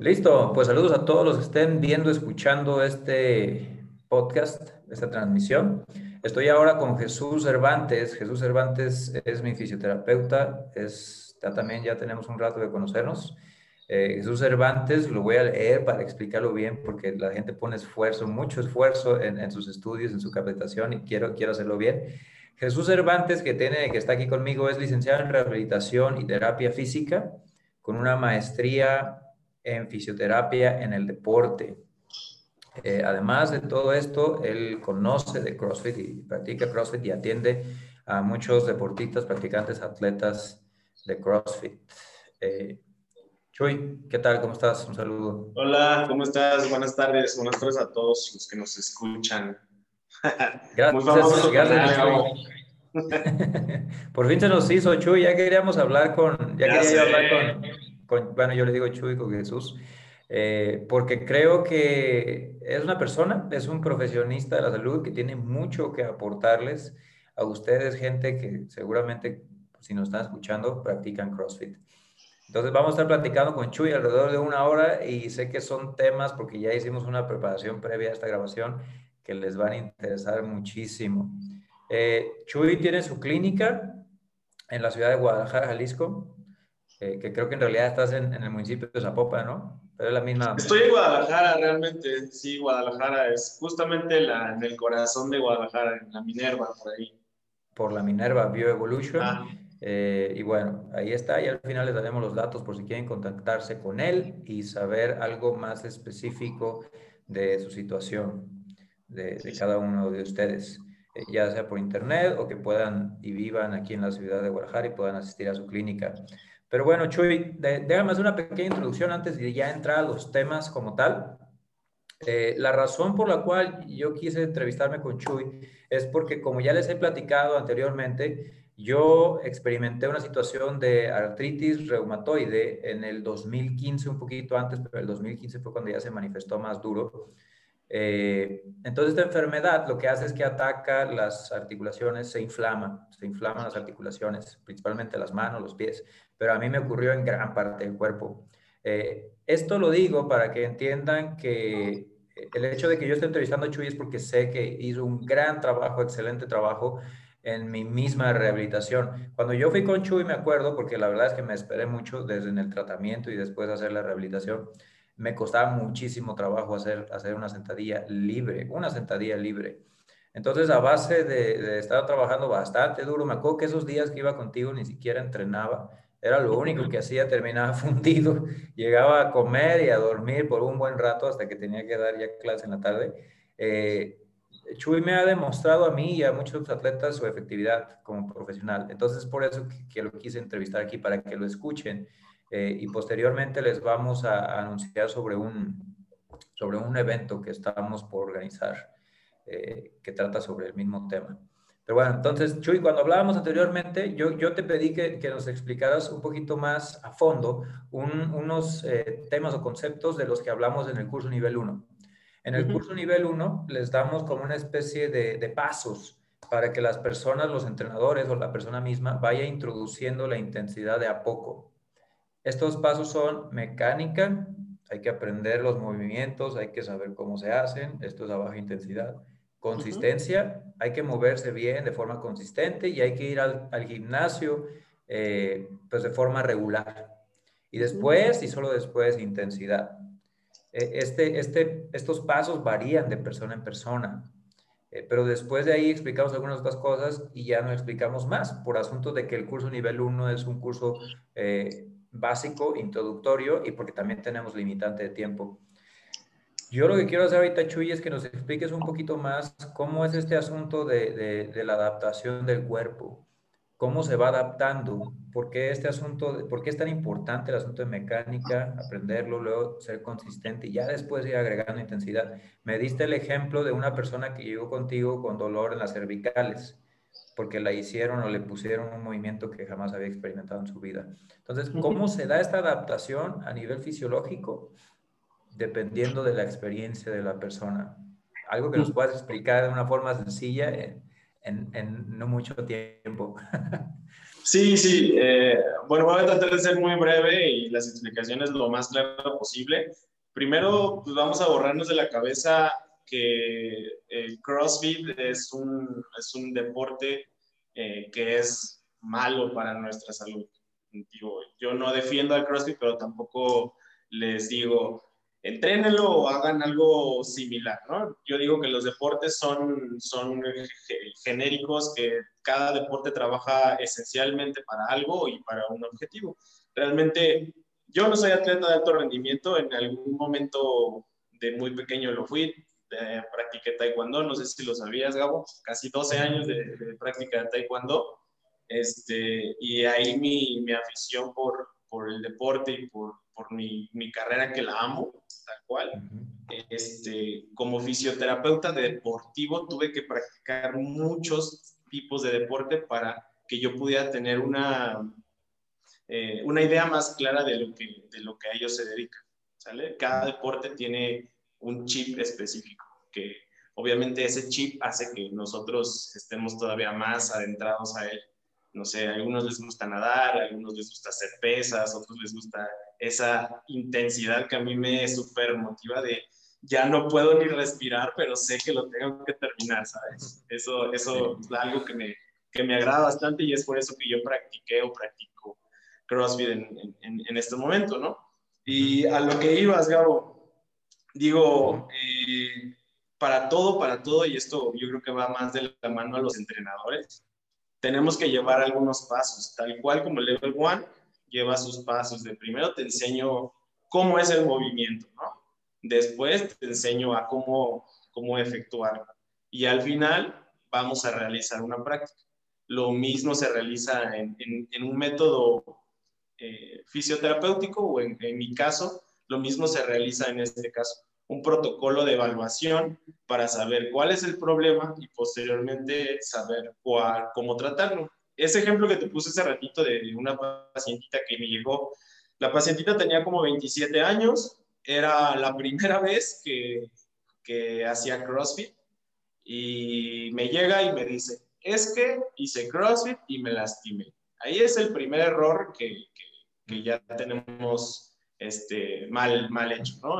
Listo, pues saludos a todos los que estén viendo, escuchando este podcast, esta transmisión. Estoy ahora con Jesús Cervantes. Jesús Cervantes es mi fisioterapeuta, es, ya también ya tenemos un rato de conocernos. Eh, Jesús Cervantes, lo voy a leer para explicarlo bien, porque la gente pone esfuerzo, mucho esfuerzo en, sus estudios, en su capacitación, y quiero, quiero hacerlo bien. Jesús Cervantes, que, tiene, que está aquí conmigo, es licenciado en rehabilitación y terapia física, con una maestría en fisioterapia en el deporte. Eh, además de todo esto, él conoce de CrossFit y practica CrossFit y atiende a muchos deportistas, practicantes, atletas de CrossFit. Eh, Chuy, ¿qué tal? ¿Cómo estás? Un saludo. Hola, ¿cómo estás? Buenas tardes. Buenas tardes a todos los que nos escuchan. Gracias, Muy famoso gracias Chuy. Por fin se nos hizo, Chuy. Ya queríamos hablar con, ya, quería hablar con, bueno, yo le digo Chuy con Jesús, eh, porque creo que es una persona, es un profesionista de la salud que tiene mucho que aportarles a ustedes, gente que seguramente, si nos están escuchando, practican CrossFit. Entonces vamos a estar platicando con Chuy alrededor de una hora y sé que son temas, porque ya hicimos una preparación previa a esta grabación, que les van a interesar muchísimo. Eh, Chuy tiene su clínica en la ciudad de Guadalajara, Jalisco que creo que en realidad estás en, el municipio de Zapopan, ¿no? Pero es la misma. Estoy en Guadalajara, realmente. Sí, Guadalajara es justamente la, en el corazón de Guadalajara, en la Minerva, por ahí. Por la Minerva Bioevolution. Ah. Eh, y bueno, ahí está, y al final les daremos los datos por si quieren contactarse con él y saber algo más específico de su situación, de, de cada uno de ustedes, eh, ya sea por internet o que puedan y vivan aquí en la ciudad de Guadalajara y puedan asistir a su clínica. Pero bueno, Chuy, déjame hacer una pequeña introducción antes de ya entrar a los temas como tal. Eh, la razón por la cual yo quise entrevistarme con Chuy es porque, como ya les he platicado anteriormente, yo experimenté una situación de artritis reumatoide en el 2015, un poquito antes, pero el 2015 fue cuando ya se manifestó más duro. Eh, entonces, esta enfermedad lo que hace es que ataca las articulaciones, se inflama, se inflaman las articulaciones, principalmente las manos, los pies pero a mí me ocurrió en gran parte del cuerpo. Eh, esto lo digo para que entiendan que el hecho de que yo esté entrevistando a Chuy es porque sé que hizo un gran trabajo, excelente trabajo en mi misma rehabilitación. Cuando yo fui con Chuy, me acuerdo, porque la verdad es que me esperé mucho desde en el tratamiento y después de hacer la rehabilitación, me costaba muchísimo trabajo hacer, hacer una sentadilla libre, una sentadilla libre. Entonces, a base de, de estar trabajando bastante duro, me acuerdo que esos días que iba contigo ni siquiera entrenaba, era lo único que hacía, terminaba fundido. Llegaba a comer y a dormir por un buen rato hasta que tenía que dar ya clase en la tarde. Eh, Chuy me ha demostrado a mí y a muchos atletas su efectividad como profesional. Entonces, por eso que, lo quise entrevistar aquí, para que lo escuchen. Eh, y posteriormente les vamos a, anunciar sobre un, sobre un evento que estamos por organizar, eh, que trata sobre el mismo tema. Pero bueno, entonces, Chuy, cuando hablábamos anteriormente, yo, yo te pedí que, que nos explicaras un poquito más a fondo unos eh, temas o conceptos de los que hablamos en el curso nivel 1. En el curso nivel 1 les damos como una especie de, de, pasos para que las personas, los entrenadores o la persona misma vaya introduciendo la intensidad de a poco. Estos pasos son mecánica, hay que aprender los movimientos, hay que saber cómo se hacen, esto es a baja intensidad Consistencia, hay que moverse bien de forma consistente y hay que ir al, gimnasio eh, pues de forma regular. Y después, y solo después, intensidad. E, este, este, estos pasos varían de persona en persona, eh, pero después de ahí explicamos algunas otras cosas y ya no explicamos más, por asunto de que el curso nivel 1 es un curso eh, básico, introductorio, y porque también tenemos limitante de tiempo. Yo lo que quiero hacer ahorita, Chuy, es que nos expliques un poquito más cómo es este asunto de, de, la adaptación del cuerpo, cómo se va adaptando, por qué este asunto, por qué es tan importante el asunto de mecánica, aprenderlo, luego ser consistente y ya después ir agregando intensidad. Me diste el ejemplo de una persona que llegó contigo con dolor en las cervicales porque la hicieron o le pusieron un movimiento que jamás había experimentado en su vida. Entonces, ¿cómo se da esta adaptación a nivel fisiológico? dependiendo de la experiencia de la persona. algo que nos puedas explicar de una forma sencilla en, en, no mucho tiempo. Sí, sí. Eh, bueno, voy a tratar de ser muy breve y las explicaciones lo más claro posible. Primero, pues vamos a borrarnos de la cabeza que el CrossFit es un, es un deporte eh, que es malo para nuestra salud. yo no defiendo al CrossFit, pero tampoco les digo, entrénenlo o hagan algo similar, ¿no? Yo digo que los deportes son, son genéricos, que cada deporte trabaja esencialmente para algo y para un objetivo. Realmente, yo no soy atleta de alto rendimiento, en algún momento de muy pequeño lo fui, practiqué taekwondo, no sé si lo sabías, Gabo, casi 12 años de, de práctica de taekwondo, este, y ahí mi, mi afición por, por el deporte y por, por mi, mi, carrera que la amo, tal cual. este, como fisioterapeuta deportivo tuve que practicar muchos tipos de deporte para que yo pudiera tener una, eh, una idea más clara de lo, que, de lo que a ellos se dedican. ¿sale? Cada deporte tiene un chip específico, que obviamente ese chip hace que nosotros estemos todavía más adentrados a él no sé, a algunos les gusta nadar, a algunos les gusta hacer pesas, a otros les gusta esa intensidad que a mí me súper motiva de ya no puedo ni respirar, pero sé que lo tengo que terminar, ¿sabes? Eso, eso es algo que me, que me agrada bastante y es por eso que yo practiqué o practico CrossFit en, en, en este momento, ¿no? Y a lo que ibas, Gabo, digo, eh, para todo, para todo, y esto yo creo que va más de la mano a los entrenadores, tenemos que llevar algunos pasos, tal cual como el level 1 lleva sus pasos. De primero te enseño cómo es el movimiento, ¿no? Después te enseño a cómo, cómo efectuarlo. Y al final vamos a realizar una práctica. Lo mismo se realiza en, en, un método eh, fisioterapéutico o en, en mi caso, lo mismo se realiza en este caso un protocolo de evaluación para saber cuál es el problema y posteriormente saber cuál, cómo tratarlo. Ese ejemplo que te puse hace ratito de una pacientita que me llegó, la pacientita tenía como 27 años, era la primera vez que, que hacía CrossFit y me llega y me dice, es que hice CrossFit y me lastimé. Ahí es el primer error que, que, ya tenemos este, mal, mal hecho, ¿no?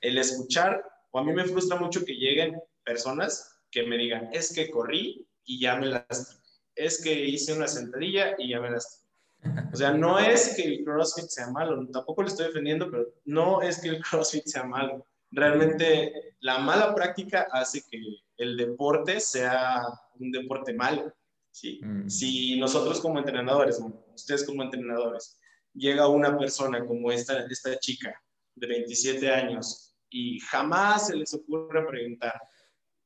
Escuchar, o a mí me frustra mucho que lleguen personas que me digan, es que corrí y ya me lastimé, es que hice una sentadilla y ya me lastimé. O sea, no es que el CrossFit sea malo, tampoco lo estoy defendiendo, pero no es que el CrossFit sea malo. Realmente la mala práctica hace que el deporte sea un deporte malo. ¿sí? Mm. Si nosotros como entrenadores, ustedes como entrenadores, llega una persona como esta, esta chica de 27 años y jamás se les ocurre preguntar,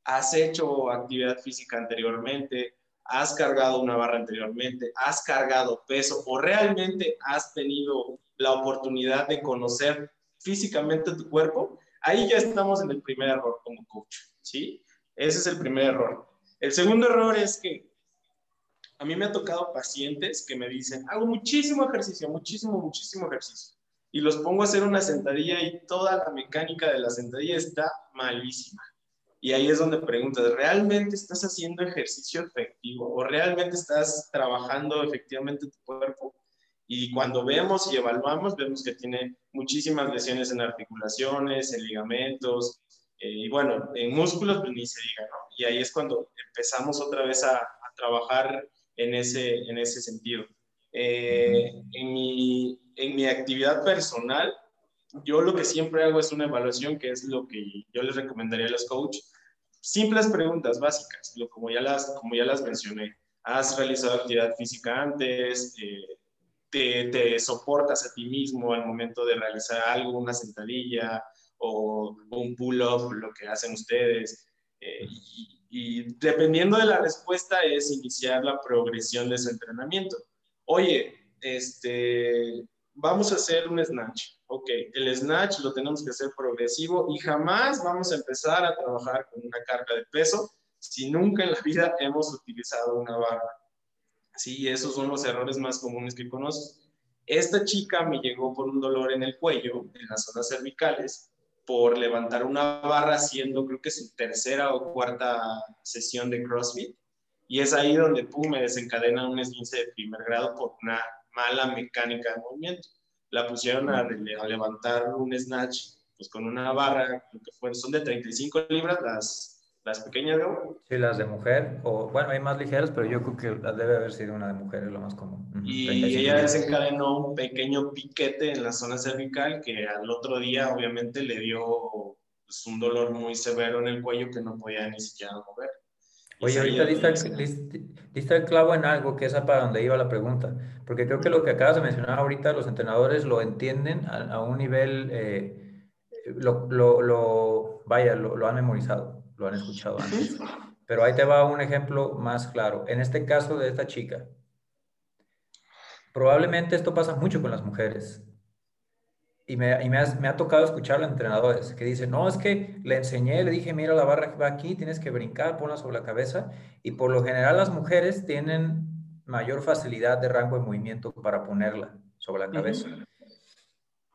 ¿has hecho actividad física anteriormente? ¿Has cargado una barra anteriormente? ¿Has cargado peso? ¿O realmente has tenido la oportunidad de conocer físicamente tu cuerpo? Ahí ya estamos en el primer error como coach, ¿sí? Ese es el primer error. El segundo error es que a mí me ha tocado pacientes que me dicen, hago muchísimo ejercicio, muchísimo, muchísimo ejercicio y los pongo a hacer una sentadilla y toda la mecánica de la sentadilla está malísima. Y ahí es donde preguntas, ¿realmente estás haciendo ejercicio efectivo o realmente estás trabajando efectivamente tu cuerpo? Y cuando vemos y evaluamos, vemos que tiene muchísimas lesiones en articulaciones, en ligamentos, eh, y bueno, en músculos, pues ni se diga, ¿no? Y ahí es cuando empezamos otra vez a, a trabajar en ese, en ese sentido. Eh, en, mi, en mi actividad personal, yo lo que siempre hago es una evaluación, que es lo que yo les recomendaría a los coaches. Simples preguntas básicas, lo, como, ya las, como ya las mencioné. ¿Has realizado actividad física antes? Eh, te, te, soportas a ti mismo al momento de realizar algo, una sentadilla o, un pull-up, lo que hacen ustedes? Eh, y, y dependiendo de la respuesta es iniciar la progresión de su entrenamiento oye, este, vamos a hacer un snatch. Ok, el snatch lo tenemos que hacer progresivo y jamás vamos a empezar a trabajar con una carga de peso si nunca en la vida hemos utilizado una barra. Sí, esos son los errores más comunes que conoces. Esta chica me llegó por un dolor en el cuello, en las zonas cervicales, por levantar una barra haciendo creo que su tercera o cuarta sesión de CrossFit. Y es ahí donde pum, me desencadena un esguince de primer grado por una mala mecánica de movimiento. La pusieron a, a levantar un snatch pues con una barra, que fue, son de 35 libras las, las pequeñas, ¿no? Sí, las de mujer, o bueno, hay más ligeras, pero yo creo que debe haber sido una de mujer, es lo más común. Y ella desencadenó un pequeño piquete en la zona cervical que al otro día obviamente le dio pues, un dolor muy severo en el cuello que no podía ni siquiera mover. Oye, ahorita diste el clavo en algo que es para donde iba la pregunta, porque creo que lo que acabas de mencionar ahorita, los entrenadores lo entienden a, un nivel, eh, lo, lo, lo, vaya, lo, lo han memorizado lo han escuchado antes. Pero ahí te va un ejemplo más claro. En este caso de esta chica, probablemente esto pasa mucho con las mujeres. Y, me, y me, ha tocado escuchar a entrenadores que dicen, no, es que le enseñé, le dije, mira la barra va aquí, tienes que brincar, ponla sobre la cabeza. Y por lo general las mujeres tienen mayor facilidad de rango de movimiento para ponerla sobre la cabeza.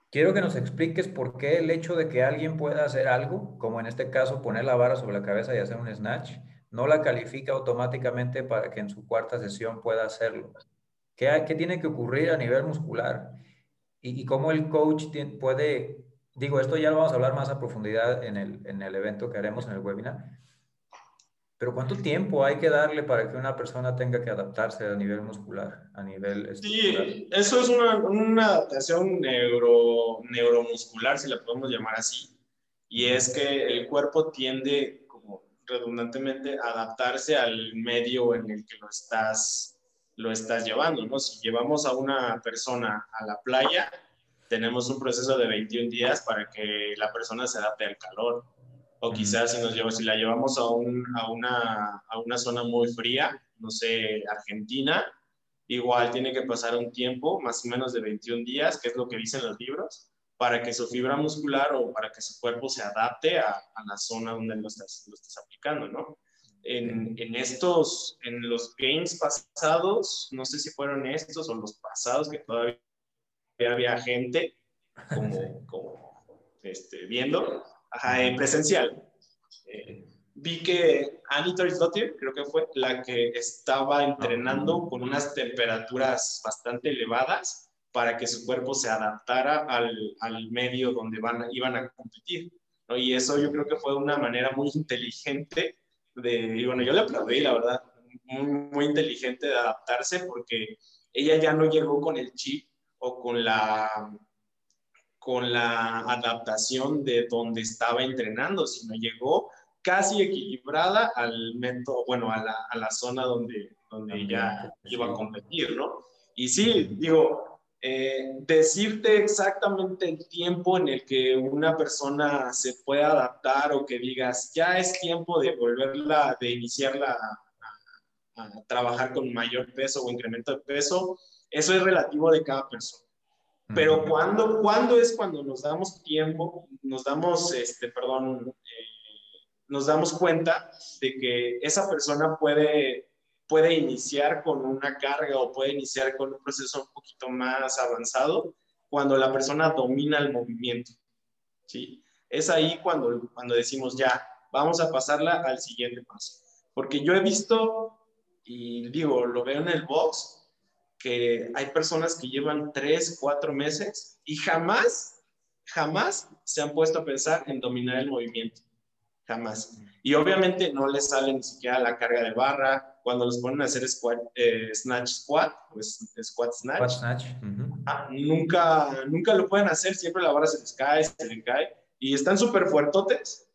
Quiero que nos expliques por qué el hecho de que alguien pueda hacer algo, como en este caso poner la barra sobre la cabeza y hacer un snatch, no la califica automáticamente para que en su cuarta sesión pueda hacerlo. ¿Qué, qué tiene que ocurrir a nivel muscular? Y, cómo el coach puede, digo, esto ya lo vamos a hablar más a profundidad en el, en el evento que haremos en el webinar, pero ¿cuánto tiempo hay que darle para que una persona tenga que adaptarse a nivel muscular, a nivel Sí, eso es una, una adaptación neuro, neuromuscular, si la podemos llamar así. Y es que el cuerpo tiende, como redundantemente, a adaptarse al medio en el que lo estás, lo estás llevando, ¿no? Si llevamos a una persona a la playa, tenemos un proceso de 21 días para que la persona se adapte al calor o quizás si, nos lleva, si la llevamos a, un, a, una, a una zona muy fría, no sé, Argentina, igual tiene que pasar un tiempo, más o menos de 21 días, que es lo que dicen los libros, para que su fibra muscular o para que su cuerpo se adapte a, a la zona donde lo estás, lo estás aplicando, ¿no? En, en, estos, en los games pasados, no sé si fueron estos o los pasados, que todavía había gente como, como este, viendo, Ajá, en presencial. Eh, vi que Annie Dotir, creo que fue la que estaba entrenando con unas temperaturas bastante elevadas para que su cuerpo se adaptara al, al medio donde van, iban a competir. ¿no? Y eso yo creo que fue una manera muy inteligente de, y bueno, yo le aplaudí, la verdad, muy, muy inteligente de adaptarse porque ella ya no llegó con el chip o con la con la adaptación de donde estaba entrenando, sino llegó casi equilibrada al método, bueno, a la, a la zona donde, donde ella iba a competir, ¿no? Y sí, digo, eh, decirte exactamente el tiempo en el que una persona se puede adaptar o que digas, ya es tiempo de volverla, de iniciarla a, a trabajar con mayor peso o incremento de peso, eso es relativo de cada persona. Pero cuando, cuando es cuando nos damos tiempo, nos damos, este, perdón, eh, nos damos cuenta de que esa persona puede, puede iniciar con una carga o puede iniciar con un proceso un poquito más avanzado cuando la persona domina el movimiento. ¿sí? Es ahí cuando, cuando decimos ya, vamos a pasarla al siguiente paso. Porque yo he visto, y digo, lo veo en el box, que hay personas que llevan tres, cuatro meses y jamás, jamás se han puesto a pensar en dominar el movimiento. Jamás. Y obviamente no les sale ni siquiera la carga de barra. Cuando los ponen a hacer squat, eh, snatch squat, pues squat snatch. snatch. Ah, nunca, nunca lo pueden hacer. Siempre la barra se les cae, se les cae. Y están súper fuertotes.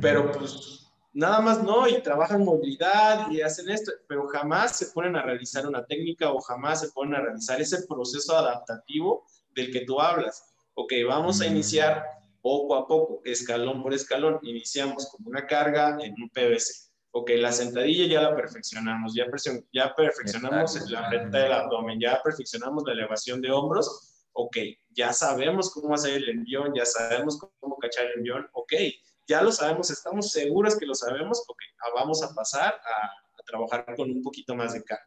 Pero pues nada más no, y trabajan movilidad y hacen esto, pero jamás se ponen a realizar una técnica o jamás se ponen a realizar ese proceso adaptativo del que tú hablas. Ok, vamos a iniciar poco a poco, escalón por escalón, iniciamos con una carga en un PVC. Ok, la sentadilla ya la perfeccionamos, ya, ya perfeccionamos la recta del abdomen, ya perfeccionamos la elevación de hombros. Ok, ya sabemos cómo hacer el envión, ya sabemos cómo cachar el envión. Ok, ya lo sabemos, estamos seguros que lo sabemos, ok, ah, vamos a pasar a, trabajar con un poquito más de carga.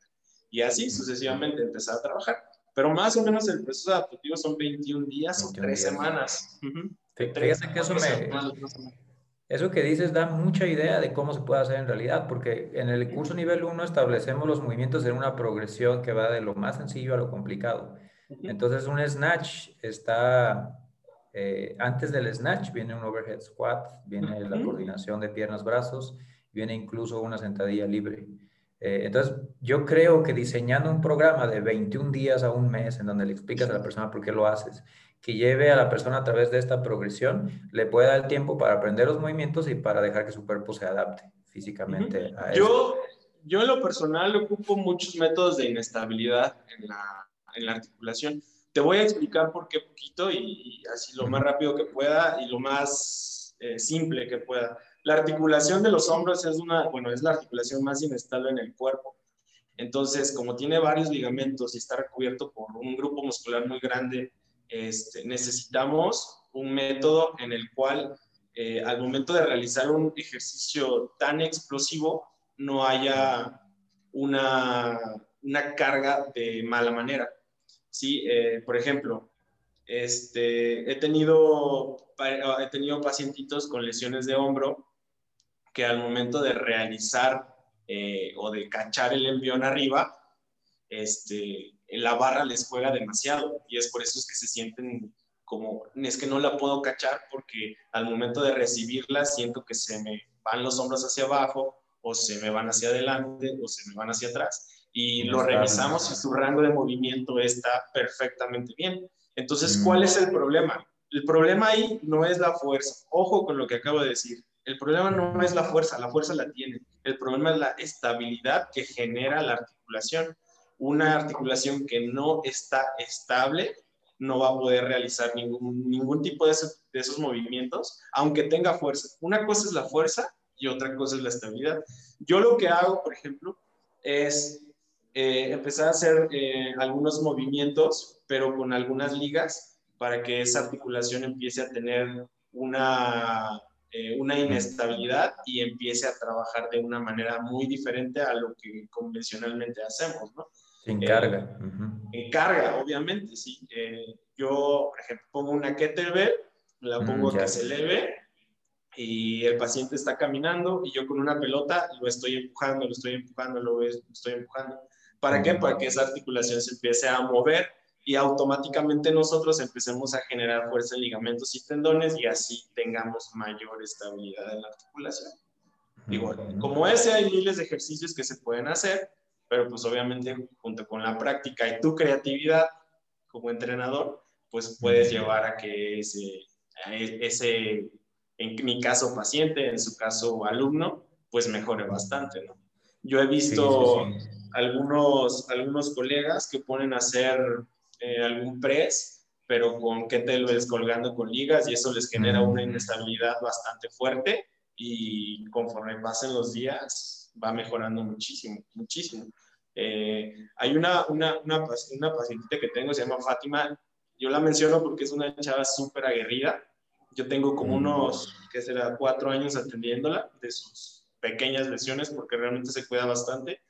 Y así sucesivamente empezar a trabajar. Pero más o menos el proceso adaptativo son 21 días o 3 semanas. Fíjate que eso me... Eso que dices da mucha idea de cómo se puede hacer en realidad, porque en el curso nivel 1 establecemos los movimientos en una progresión que va de lo más sencillo a lo complicado. Entonces un snatch está, eh, antes del snatch viene un overhead squat, viene la coordinación de piernas, brazos, viene incluso una sentadilla libre. Eh, entonces, yo creo que diseñando un programa de 21 días a un mes en donde le explicas a la persona por qué lo haces, que lleve a la persona a través de esta progresión, le puede dar el tiempo para aprender los movimientos y para dejar que su cuerpo se adapte físicamente a eso. Yo, yo en lo personal ocupo muchos métodos de inestabilidad en la, en la articulación. Te voy a explicar por qué poquito y, así lo más rápido que pueda y lo más eh, simple que pueda. La articulación de los hombros es una, bueno, es la articulación más inestable en el cuerpo. Entonces, como tiene varios ligamentos y está recubierto por un grupo muscular muy grande, este, necesitamos un método en el cual eh, al momento de realizar un ejercicio tan explosivo no haya una, una carga de mala manera. ¿sí? Eh, por ejemplo, este, he, tenido, he tenido pacientitos con lesiones de hombro que al momento de realizar eh, o de cachar el envión arriba, este, la barra les juega demasiado y es por eso es que se sienten como, es que no la puedo cachar porque al momento de recibirla siento que se me van los hombros hacia abajo o se me van hacia adelante o se me van hacia atrás y lo revisamos y su rango de movimiento está perfectamente bien. Entonces, mm. ¿cuál es el problema? El problema ahí no es la fuerza. Ojo con lo que acabo de decir. El problema no es la fuerza, la fuerza la tiene. El problema es la estabilidad que genera la articulación. Una articulación que no está estable no va a poder realizar ningún, ningún tipo de, de esos movimientos, aunque tenga fuerza. Una cosa es la fuerza y otra cosa es la estabilidad. Yo lo que hago, por ejemplo, es eh, empezar a hacer eh, algunos movimientos, pero con algunas ligas, para que esa articulación empiece a tener una eh, una inestabilidad y empiece a trabajar de una manera muy diferente a lo que convencionalmente hacemos, ¿no? En carga. En carga, obviamente, sí. Eh, yo, por ejemplo, pongo una kettlebell, la mm, pongo que se eleve y el paciente está caminando y yo con una pelota lo estoy empujando, lo estoy empujando, lo estoy empujando. ¿Para qué? Para que esa articulación se empiece a mover y automáticamente nosotros empecemos a generar fuerza en ligamentos y tendones y así tengamos mayor estabilidad en la articulación. Igual, como ese hay miles de ejercicios que se pueden hacer, pero pues obviamente junto con la práctica y tu creatividad como entrenador, pues puedes llevar a que ese, ese en mi caso paciente, en su caso alumno, pues mejore bastante, ¿no? Yo he visto Algunos, algunos colegas que ponen a hacer eh, algún press, pero con kettlebells colgando con ligas y eso les genera una inestabilidad bastante fuerte y conforme pasen los días va mejorando muchísimo, muchísimo. Eh, hay una, una, una, una pacientita que tengo, se llama Fátima, yo la menciono porque es una chava súper aguerrida. Yo tengo como mm. unos, ¿qué será?, cuatro años atendiéndola de sus pequeñas lesiones porque realmente se cuida bastante.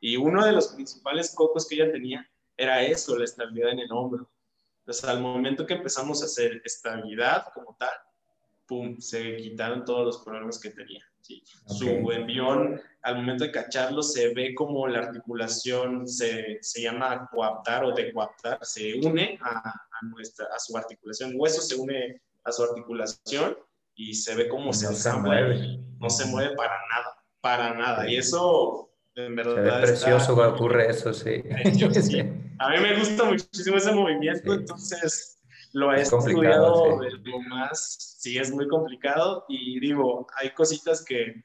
Y uno de los principales cocos que ella tenía era eso, la estabilidad en el hombro. Entonces, al momento que empezamos a hacer estabilidad como tal, pum, se quitaron todos los problemas que tenía. Su envión, al momento de cacharlo, se ve como la articulación se, se llama coaptar o decoaptar, se une a, a, nuestra, a su articulación. El hueso se une a su articulación y se ve como se, se mueve. No se mueve para nada, para nada. Y eso en verdad. Es precioso cuando ocurre eso, sí. A mí me gusta muchísimo ese movimiento, entonces lo he estudiado lo más. Sí, es muy complicado y digo, hay cositas que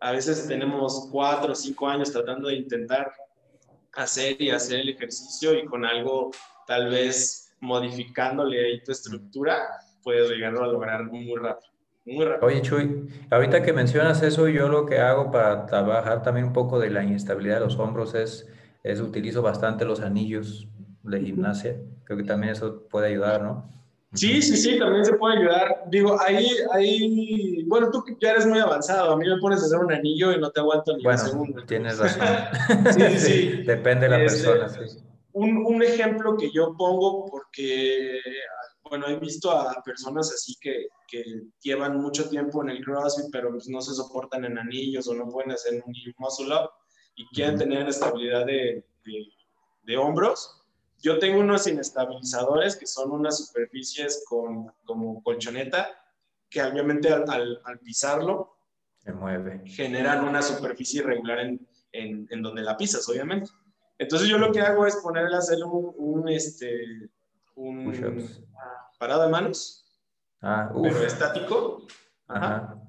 a veces tenemos cuatro o cinco años tratando de intentar hacer y hacer el ejercicio y con algo tal vez modificándole ahí tu estructura, puedes llegarlo a lograr muy rápido. Oye, Chuy, ahorita que mencionas eso, yo lo que hago para trabajar también un poco de la inestabilidad de los hombros es, es utilizo bastante los anillos de gimnasia. Creo que también eso puede ayudar, ¿no? Sí, sí, sí, también se puede ayudar. Digo, ahí, ahí, bueno, tú ya eres muy avanzado. A mí me pones a hacer un anillo y no te aguanto ni bueno, un segundo. Tienes razón. sí, sí. Depende de la este, persona, sí un, un, ejemplo que yo pongo porque, bueno, he visto a personas así que, que llevan mucho tiempo en el CrossFit, pero pues no se soportan en anillos o no pueden hacer un muscle up y quieren tener estabilidad de, de, de hombros. Yo tengo unos inestabilizadores que son unas superficies con, como colchoneta que obviamente al, al, al pisarlo se mueve. generan una superficie irregular en, en, en donde la pisas, obviamente. Entonces yo lo que hago es ponerle a hacer un, un este, un parado de manos, ah, pero estático. Ajá.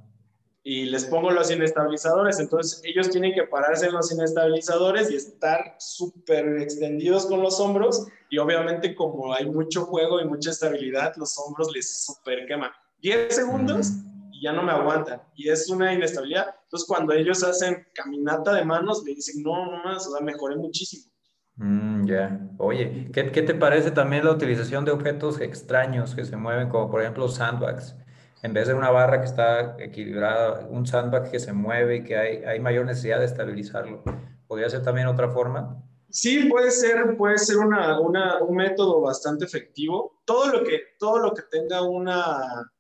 Y les pongo los inestabilizadores. Entonces ellos tienen que pararse en los inestabilizadores y estar súper extendidos con los hombros. Y obviamente como hay mucho juego y mucha estabilidad, los hombros les súper quema. 10 segundos y ya no me aguantan. Y es una inestabilidad. Entonces, cuando ellos hacen caminata de manos, me dicen, no, no más, o sea, mejoré muchísimo. Mm, ya. Oye, ¿qué, ¿qué, te parece también la utilización de objetos extraños que se mueven, como por ejemplo sandbags? En vez de una barra que está equilibrada, un sandbag que se mueve y que hay, hay mayor necesidad de estabilizarlo. ¿Podría ser también otra forma? Sí, puede ser, puede ser una, una, un método bastante efectivo. Todo lo que, todo lo que tenga una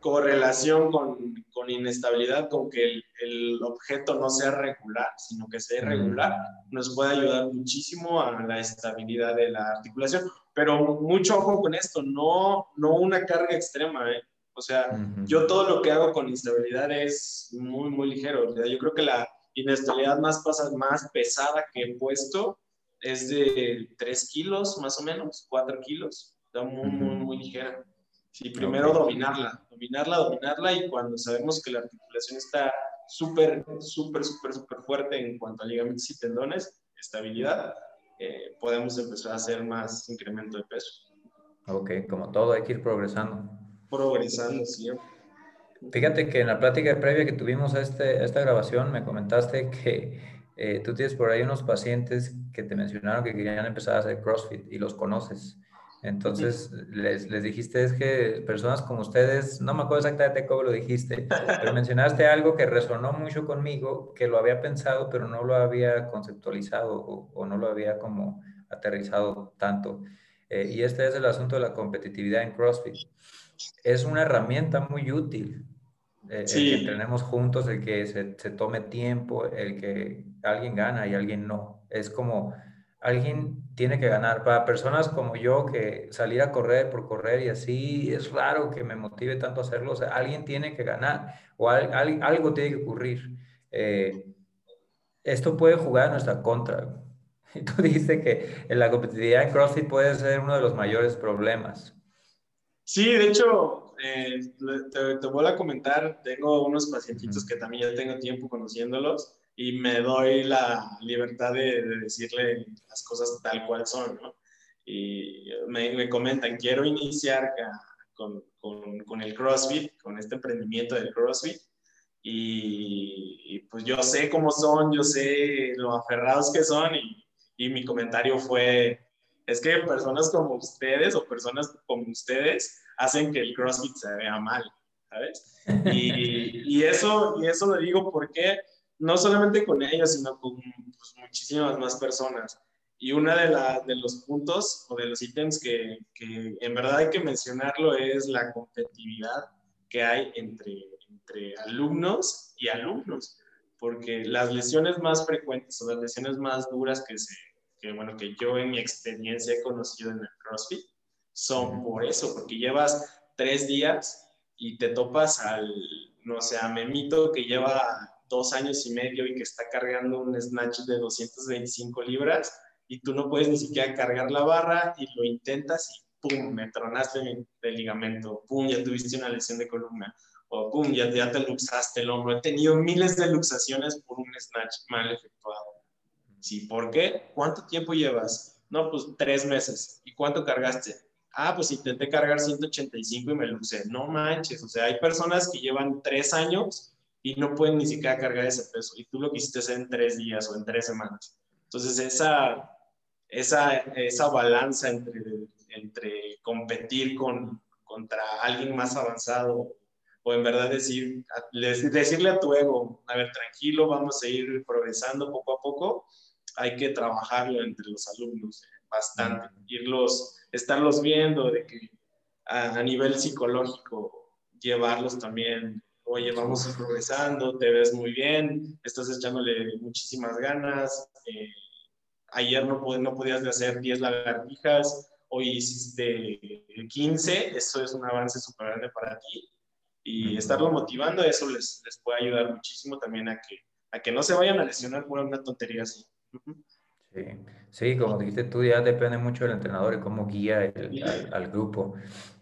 correlación con, con inestabilidad, con que el, el, objeto no sea regular, sino que sea irregular, nos puede ayudar muchísimo a la estabilidad de la articulación. Pero mucho ojo con esto, no, no una carga extrema. ¿eh? O sea, uh -huh. yo todo lo que hago con instabilidad es muy, muy ligero. O sea, yo creo que la inestabilidad más, pasa, más pesada que he puesto es de 3 kilos, más o menos, 4 kilos. Está muy, muy, muy ligera. Sí, primero okay. dominarla, dominarla, dominarla y cuando sabemos que la articulación está súper, súper, súper, súper fuerte en cuanto a ligamentos y tendones, estabilidad, eh, podemos empezar a hacer más incremento de peso. Ok, como todo hay que ir progresando. Progresando siempre. Fíjate que en la plática previa que tuvimos a, este, a esta grabación me comentaste que eh, tú tienes por ahí unos pacientes que te mencionaron que querían empezar a hacer CrossFit y los conoces. Entonces les, les, dijiste es que personas como ustedes, no me acuerdo exactamente cómo lo dijiste, pero mencionaste algo que resonó mucho conmigo, que lo había pensado, pero no lo había conceptualizado o, o no lo había como aterrizado tanto. Eh, y este es el asunto de la competitividad en CrossFit. Es una herramienta muy útil. Eh, sí. El que entrenemos juntos, el que se, se tome tiempo, el que alguien gana y alguien no. Es como alguien tiene que ganar. Para personas como yo, que salir a correr por correr y así, es raro que me motive tanto a hacerlo. O sea, alguien tiene que ganar o al, al, algo tiene que ocurrir. Eh, esto puede jugar a nuestra contra. Y tú dijiste que en la competitividad en CrossFit puede ser uno de los mayores problemas. Sí, de hecho, eh, te, te, voy a comentar, tengo unos pacientitos que también ya tengo tiempo conociéndolos y me doy la libertad de, de, decirle las cosas tal cual son, ¿no? Y me, me comentan, quiero iniciar con, con, con, el CrossFit, con este emprendimiento del CrossFit, y, y, pues yo sé cómo son, yo sé lo aferrados que son, y, y mi comentario fue, es que personas como ustedes o personas como ustedes hacen que el CrossFit se vea mal, ¿sabes? Y, y eso, y eso lo digo porque no solamente con ellos, sino con pues, muchísimas más personas. Y uno de, la, de los puntos o de los ítems que, que, en verdad hay que mencionarlo es la competitividad que hay entre, entre alumnos y alumnos, porque las lesiones más frecuentes o las lesiones más duras que, se, que, bueno, que yo en mi experiencia he conocido en el CrossFit son por eso, porque llevas tres días y te topas al, no sé, a Memito que lleva dos años y medio y que está cargando un snatch de 225 libras y tú no puedes ni siquiera cargar la barra y lo intentas y pum, me tronaste el ligamento, pum, ya tuviste una lesión de columna o pum, ya, ya te luxaste el hombro. He tenido miles de luxaciones por un snatch mal efectuado. ¿Sí? ¿Por qué? ¿Cuánto tiempo llevas? No, pues tres meses. ¿Y cuánto cargaste? Ah, pues intenté cargar 185 y me luxé. No manches, o sea, hay personas que llevan tres años y no pueden ni siquiera cargar ese peso. Y tú lo quisiste hacer en tres días o en tres semanas. Entonces, esa, esa, esa balanza entre, entre competir con, contra alguien más avanzado o en verdad decir, decirle a tu ego, a ver, tranquilo, vamos a ir progresando poco a poco, hay que trabajarlo entre los alumnos. bastante, irlos, estarlos viendo, de que a, nivel psicológico, llevarlos también, oye, vamos progresando, te ves muy bien, estás echándole muchísimas ganas, eh, ayer no, no podías hacer 10 lagartijas, hoy hiciste 15, eso es un avance súper grande para ti. Y estarlo motivando, eso les, les puede ayudar muchísimo también a que, a que no se vayan a lesionar por una tontería así. Sí. sí, como dijiste tú, ya depende mucho del entrenador y cómo guía al, grupo.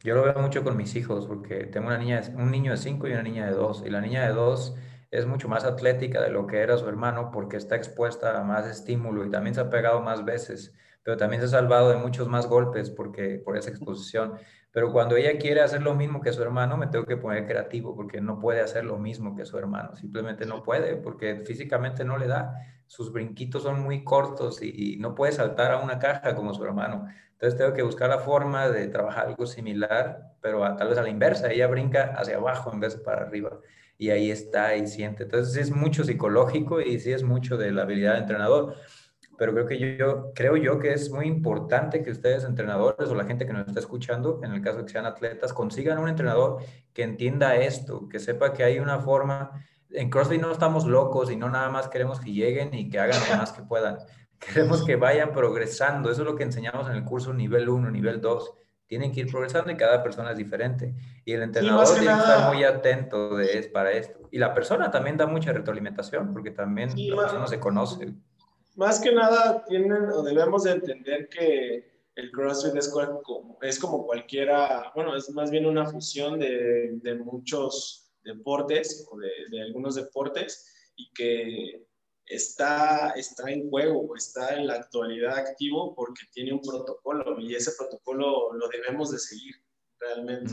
Yo lo veo mucho con mis hijos, porque tengo una niña, un niño de 5 y una niña de 2, y la niña de 2 es mucho más atlética de lo que era su hermano porque está expuesta a más estímulo y también se ha pegado más veces pero también se ha salvado de muchos más golpes porque, por esa exposición. Pero cuando ella quiere hacer lo mismo que su hermano, me tengo que poner creativo porque no puede hacer lo mismo que su hermano. Simplemente no puede porque físicamente no le da. Sus brinquitos son muy cortos y, no puede saltar a una caja como su hermano. Entonces tengo que buscar la forma de trabajar algo similar, pero tal vez a la inversa. Ella brinca hacia abajo en vez de para arriba. Y ahí está y siente. Entonces es mucho psicológico y sí es mucho de la habilidad del entrenador pero creo que yo, creo yo que es muy importante que ustedes entrenadores o la gente que nos está escuchando, en el caso de que sean atletas, consigan un entrenador que entienda esto, que sepa que hay una forma. En CrossFit no estamos locos y no nada más queremos que lleguen y que hagan lo más que puedan. Queremos que vayan progresando. Eso es lo que enseñamos en el curso nivel 1, nivel 2. Tienen que ir progresando y cada persona es diferente. Y el entrenador tiene que estar muy atento de, es para esto. Y la persona también da mucha retroalimentación porque también la persona se conoce más que nada tienen o debemos de entender que el CrossFit es como, es como cualquiera, bueno, es más bien una fusión de, de muchos deportes o de, de, algunos deportes y que está, está en juego, está en la actualidad activo porque tiene un protocolo y ese protocolo lo debemos de seguir realmente.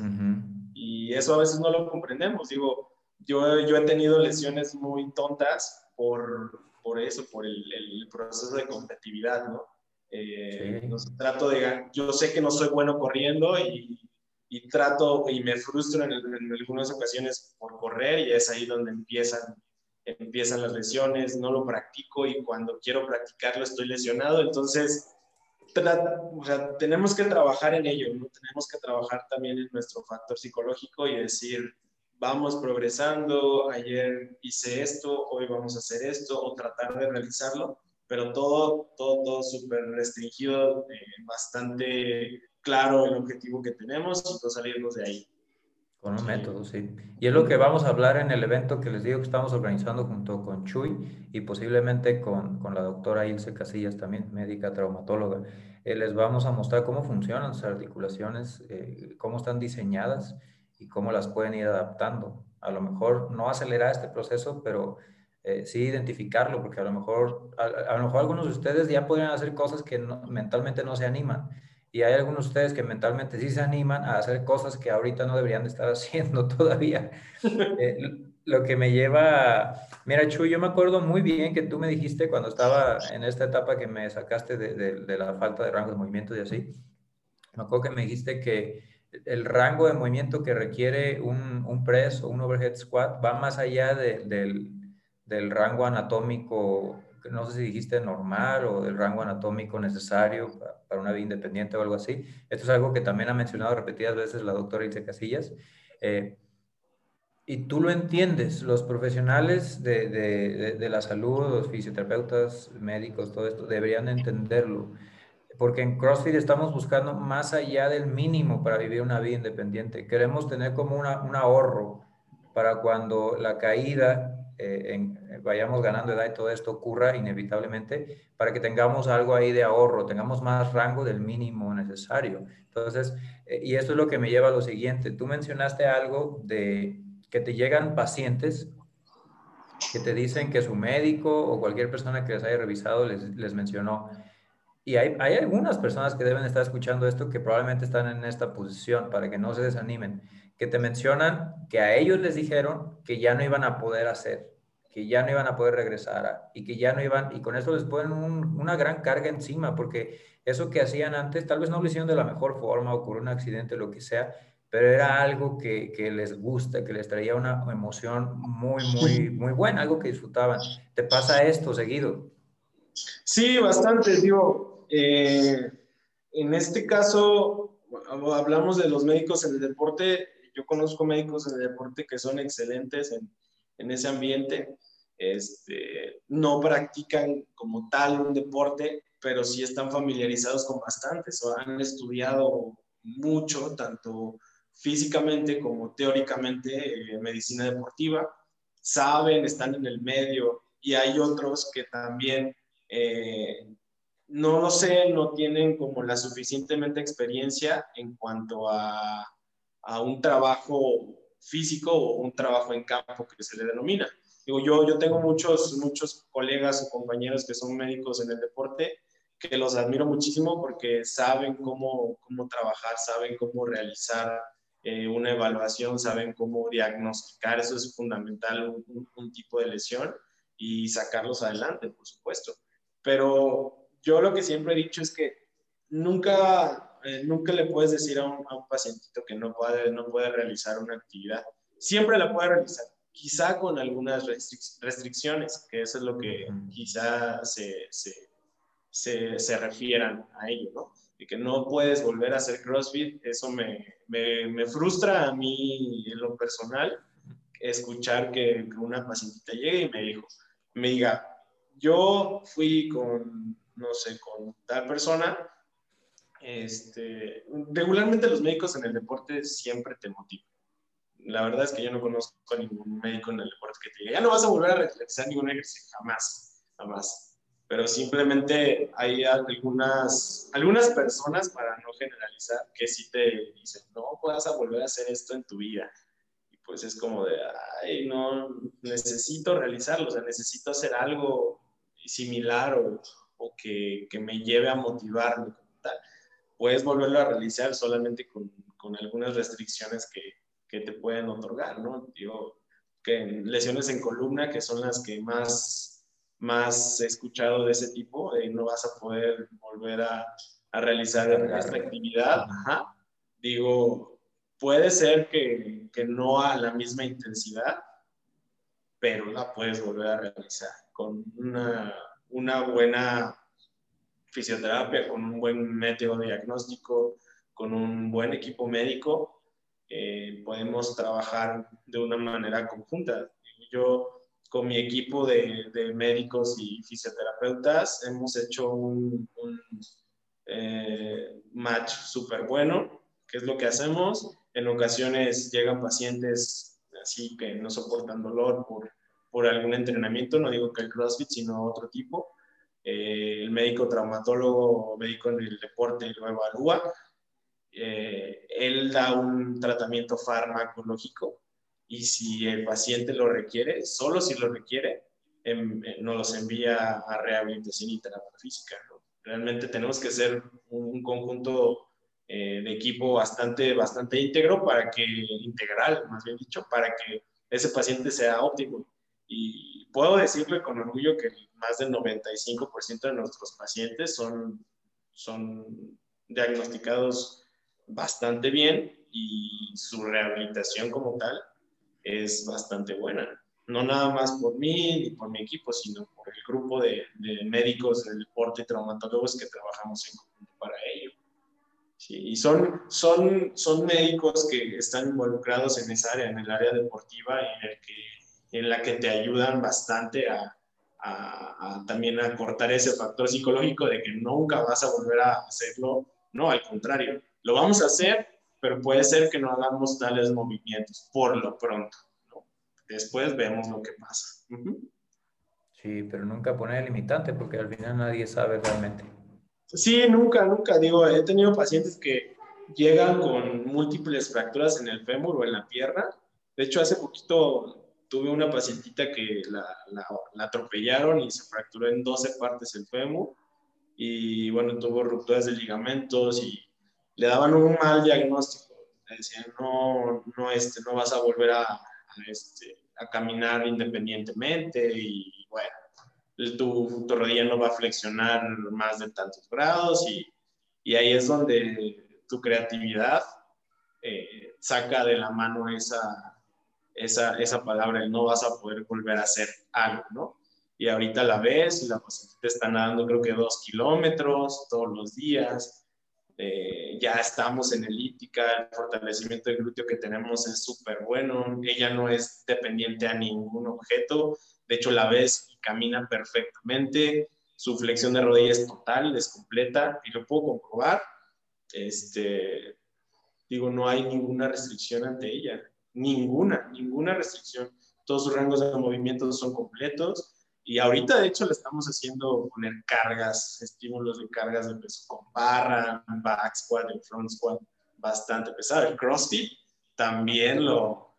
Y eso a veces no lo comprendemos. Digo, yo, yo he tenido lesiones muy tontas por, por eso, por el, proceso de competitividad, ¿no? Eh, trato de, yo sé que no soy bueno corriendo y, y trato y me frustro en, algunas ocasiones por correr y es ahí donde empiezan, empiezan las lesiones, no lo practico y cuando quiero practicarlo estoy lesionado, entonces o sea, tenemos que trabajar en ello, ¿no? tenemos que trabajar también en nuestro factor psicológico y decir, vamos progresando, ayer hice esto, hoy vamos a hacer esto, o tratar de realizarlo, pero todo, todo, todo súper restringido, eh, bastante claro el objetivo que tenemos y no salirnos de ahí. Con un método, sí. Y es lo que vamos a hablar en el evento que les digo que estamos organizando junto con Chuy y posiblemente con, con la doctora Ilse Casillas también, médica traumatóloga. Eh, les vamos a mostrar cómo funcionan sus articulaciones, eh, cómo están diseñadas y cómo las pueden ir adaptando. A lo mejor no acelerar este proceso, pero eh, sí identificarlo, porque a lo mejor a, lo mejor algunos de ustedes ya podrían hacer cosas que mentalmente no se animan. Y hay algunos de ustedes que mentalmente sí se animan a hacer cosas que ahorita no deberían de estar haciendo todavía. Eh, lo que me lleva, mira Chuy, yo me acuerdo muy bien que tú me dijiste cuando estaba en esta etapa que me sacaste de, de, de la falta de rango de movimiento y así, me acuerdo que me dijiste que el rango de movimiento que requiere un, un press o un overhead squat va más allá del, del, rango anatómico, no sé si dijiste normal o del rango anatómico necesario para, una vida independiente o algo así. Esto es algo que también ha mencionado repetidas veces la doctora Ilse Casillas. Eh, y tú lo entiendes, los profesionales de, de, de, la salud, los fisioterapeutas, médicos, todo esto, deberían entenderlo porque en CrossFit estamos buscando más allá del mínimo para vivir una vida independiente. Queremos tener como una, un ahorro para cuando la caída, eh, en, vayamos ganando edad y todo esto ocurra inevitablemente, para que tengamos algo ahí de ahorro, tengamos más rango del mínimo necesario. Entonces, eh, y esto es lo que me lleva a lo siguiente. Tú mencionaste algo de que te llegan pacientes que te dicen que su médico o cualquier persona que les haya revisado les, les mencionó, y hay, hay, algunas personas que deben estar escuchando esto que probablemente están en esta posición para que no se desanimen, que te mencionan que a ellos les dijeron que ya no iban a poder hacer, que ya no iban a poder regresar y que ya no iban, y con eso les ponen una gran carga encima, porque eso que hacían antes tal vez no lo hicieron de la mejor forma, ocurrió un accidente, lo que sea, pero era algo que, que, les gusta, que les traía una emoción muy, muy, muy buena, algo que disfrutaban. ¿Te pasa esto seguido? Sí, bastante, digo, eh, en este caso, hablamos de los médicos en el deporte. Yo conozco médicos el deporte que son excelentes en, en ese ambiente. Este, no practican como tal un deporte, pero sí están familiarizados con bastantes o han estudiado mucho, tanto físicamente como teóricamente, eh, medicina deportiva, saben, están en el medio y hay otros que también eh, no lo sé, no tienen como la suficientemente experiencia en cuanto a, a, un trabajo físico o un trabajo en campo que se le denomina. Digo, yo, yo tengo muchos, muchos colegas o compañeros que son médicos en el deporte que los admiro muchísimo porque saben cómo, cómo trabajar, saben cómo realizar eh, una evaluación, saben cómo diagnosticar, eso es fundamental, un, tipo de lesión y sacarlos adelante, por supuesto. Pero yo lo que siempre he dicho es que nunca, eh, nunca le puedes decir a un, a un, pacientito que no puede, no puede realizar una actividad. Siempre la puede realizar, quizá con algunas restricciones, que eso es lo que quizá se, se se, se refieran a ello, ¿no? Y que no puedes volver a hacer CrossFit, eso me, me, me frustra a mí en lo personal, escuchar que, una pacientita llegue y me dijo, me diga, yo fui con, no sé, con tal persona, este, regularmente los médicos en el deporte siempre te motivan. La verdad es que yo no conozco a ningún médico en el deporte que te diga, ya no vas a volver a realizar ningún ejercicio, jamás, jamás pero simplemente hay algunas, algunas personas, para no generalizar, que sí te dicen, no vas a volver a hacer esto en tu vida. Y pues es como de, ay, no, necesito realizarlo, o sea, necesito hacer algo similar o, o que, que, me lleve a motivarme. Puedes volverlo a realizar solamente con, con algunas restricciones que, que, te pueden otorgar, ¿no? Digo, que lesiones en columna, que son las que más más escuchado de ese tipo, eh, no vas a poder volver a, a realizar esta actividad. Digo, puede ser que, que, no a la misma intensidad, pero la puedes volver a realizar con una, una buena fisioterapia, con un buen método diagnóstico, con un buen equipo médico, eh, podemos trabajar de una manera conjunta. Yo con mi equipo de, médicos y fisioterapeutas hemos hecho un, un eh, match súper bueno, que es lo que hacemos. En ocasiones llegan pacientes así que no soportan dolor por, por algún entrenamiento, no digo que el CrossFit, sino otro tipo. Eh, el médico traumatólogo, médico en el deporte lo evalúa. Eh, él da un tratamiento farmacológico y si el paciente lo requiere, solo si lo requiere, em, eh, nos los envía a rehabilitación y terapia física. Realmente tenemos que ser un, conjunto eh, de equipo bastante, bastante íntegro para que, integral, más bien dicho, para que ese paciente sea óptimo. Y puedo decirle con orgullo que más del 95% de nuestros pacientes son, son diagnosticados bastante bien y su rehabilitación como tal es bastante buena. No nada más por mí ni por mi equipo, sino por el grupo de, médicos del deporte y traumatólogos que trabajamos en conjunto para ello. y son, son, son médicos que están involucrados en esa área, en el área deportiva, en, el que, en la que te ayudan bastante a, a, también a cortar ese factor psicológico de que nunca vas a volver a hacerlo. No, al contrario, lo vamos a hacer, pero puede ser que no hagamos tales movimientos por lo pronto. ¿no? Después vemos lo que pasa. Sí, pero nunca poner limitante porque al final nadie sabe realmente. Sí, nunca, nunca. Digo, he tenido pacientes que llegan con múltiples fracturas en el fémur o en la pierna. De hecho, hace poquito tuve una pacientita que la, la, la atropellaron y se fracturó en 12 partes el fémur. Y bueno, tuvo rupturas de ligamentos y le daban un mal diagnóstico. Le decían, no, no, este, no vas a volver a, a, este, a caminar independientemente y bueno, tu, tu, rodilla no va a flexionar más de tantos grados y, y ahí es donde tu creatividad eh, saca de la mano esa, esa, esa palabra, no vas a poder volver a hacer algo, ¿no? Y ahorita la ves y la paciente te está nadando creo que dos kilómetros todos los días, eh, ya estamos en elíptica, el fortalecimiento del glúteo que tenemos es súper bueno, ella no es dependiente a ningún objeto, de hecho la ves y camina perfectamente, su flexión de rodilla es total, es completa y lo puedo comprobar. Este, digo, no hay ninguna restricción ante ella, ninguna, ninguna restricción. Todos sus rangos de movimiento son completos y ahorita, de hecho, le estamos haciendo poner cargas, estímulos de cargas de peso con barra, back squat, el front squat, bastante pesado. El CrossFit también lo,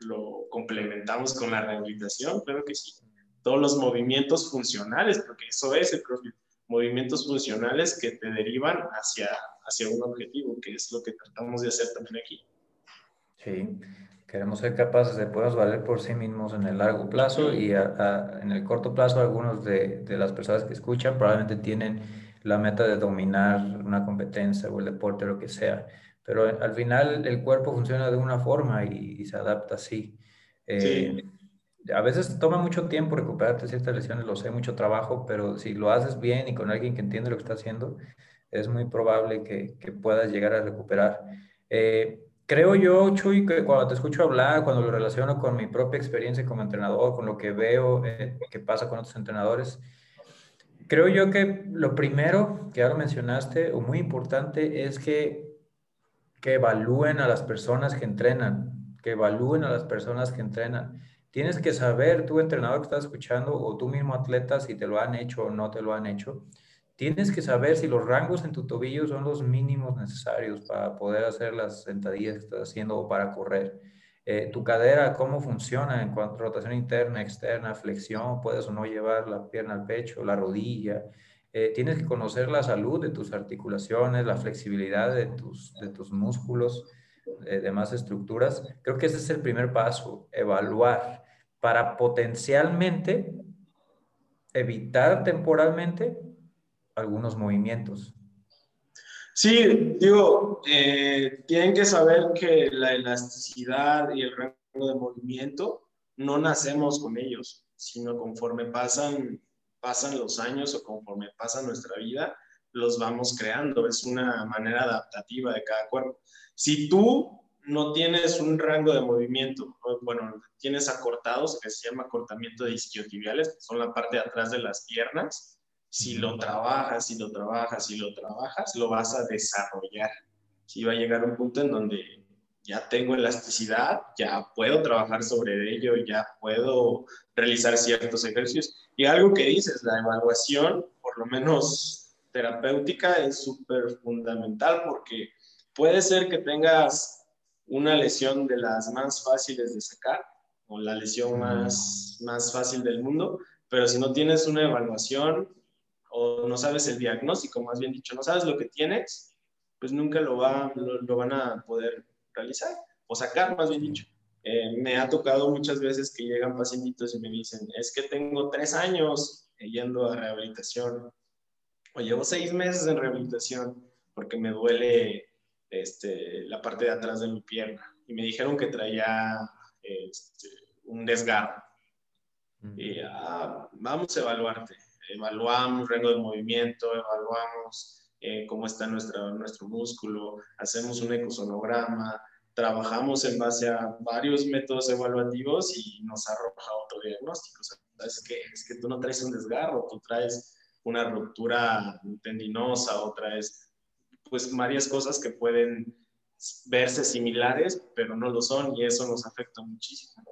lo, complementamos con la rehabilitación, claro que sí. Todos los movimientos funcionales, porque eso es el CrossFit, movimientos funcionales que te derivan hacia, hacia un objetivo, que es lo que tratamos de hacer también aquí. Sí, Queremos ser capaces de podernos valer por sí mismos en el largo plazo y en el corto plazo algunos de, de, las personas que escuchan probablemente tienen la meta de dominar una competencia o el deporte o lo que sea, pero al final el cuerpo funciona de una forma y, se adapta así. Eh, a veces toma mucho tiempo recuperarte ciertas lesiones, lo sé, mucho trabajo, pero si lo haces bien y con alguien que entiende lo que está haciendo, es muy probable que, que puedas llegar a recuperar. Eh, Creo yo, Chuy, que cuando te escucho hablar, cuando lo relaciono con mi propia experiencia como entrenador, con lo que veo eh, que pasa con otros entrenadores, creo yo que lo primero que ahora mencionaste, o muy importante, es que, que evalúen a las personas que entrenan, que evalúen a las personas que entrenan. Tienes que saber, tú entrenador que estás escuchando, o tú mismo atleta, si te lo han hecho o no te lo han hecho, Tienes que saber si los rangos en tu tobillo son los mínimos necesarios para poder hacer las sentadillas que estás haciendo o para correr. Eh, tu cadera, cómo funciona en cuanto a rotación interna, externa, flexión, puedes o no llevar la pierna al pecho, la rodilla. Eh, tienes que conocer la salud de tus articulaciones, la flexibilidad de tus, de tus músculos, de demás estructuras. Creo que ese es el primer paso, evaluar para potencialmente evitar temporalmente algunos movimientos. Sí, digo, eh, tienen que saber que la elasticidad y el rango de movimiento no nacemos con ellos, sino conforme pasan, pasan los años o conforme pasa nuestra vida, los vamos creando. Es una manera adaptativa de cada cuerpo. Si tú no tienes un rango de movimiento, bueno, tienes acortados, que se llama acortamiento de isquiotibiales, son la parte de atrás de las piernas, si lo trabajas, si lo trabajas, si lo trabajas, lo vas a desarrollar. Si va a llegar un punto en donde ya tengo elasticidad, ya puedo trabajar sobre ello, ya puedo realizar ciertos ejercicios. Y algo que dices, la evaluación, por lo menos terapéutica, es súper fundamental porque puede ser que tengas una lesión de las más fáciles de sacar o la lesión más, más fácil del mundo, pero si no tienes una evaluación, o no sabes el diagnóstico, más bien dicho, no sabes lo que tienes, pues nunca lo, va, lo, van a poder realizar o sacar, más bien dicho. Eh, me ha tocado muchas veces que llegan pacientitos y me dicen, es que tengo tres años yendo a rehabilitación o llevo seis meses en rehabilitación porque me duele este, la parte de atrás de mi pierna y me dijeron que traía este, un desgarro. Y ah, vamos a evaluarte evaluamos rango de movimiento, evaluamos eh, cómo está nuestra, nuestro músculo, hacemos un ecosonograma, trabajamos en base a varios métodos evaluativos y nos arroja otro diagnóstico. es, que, es que tú no traes un desgarro, tú traes una ruptura tendinosa o traes pues varias cosas que pueden verse similares, pero no lo son y eso nos afecta muchísimo.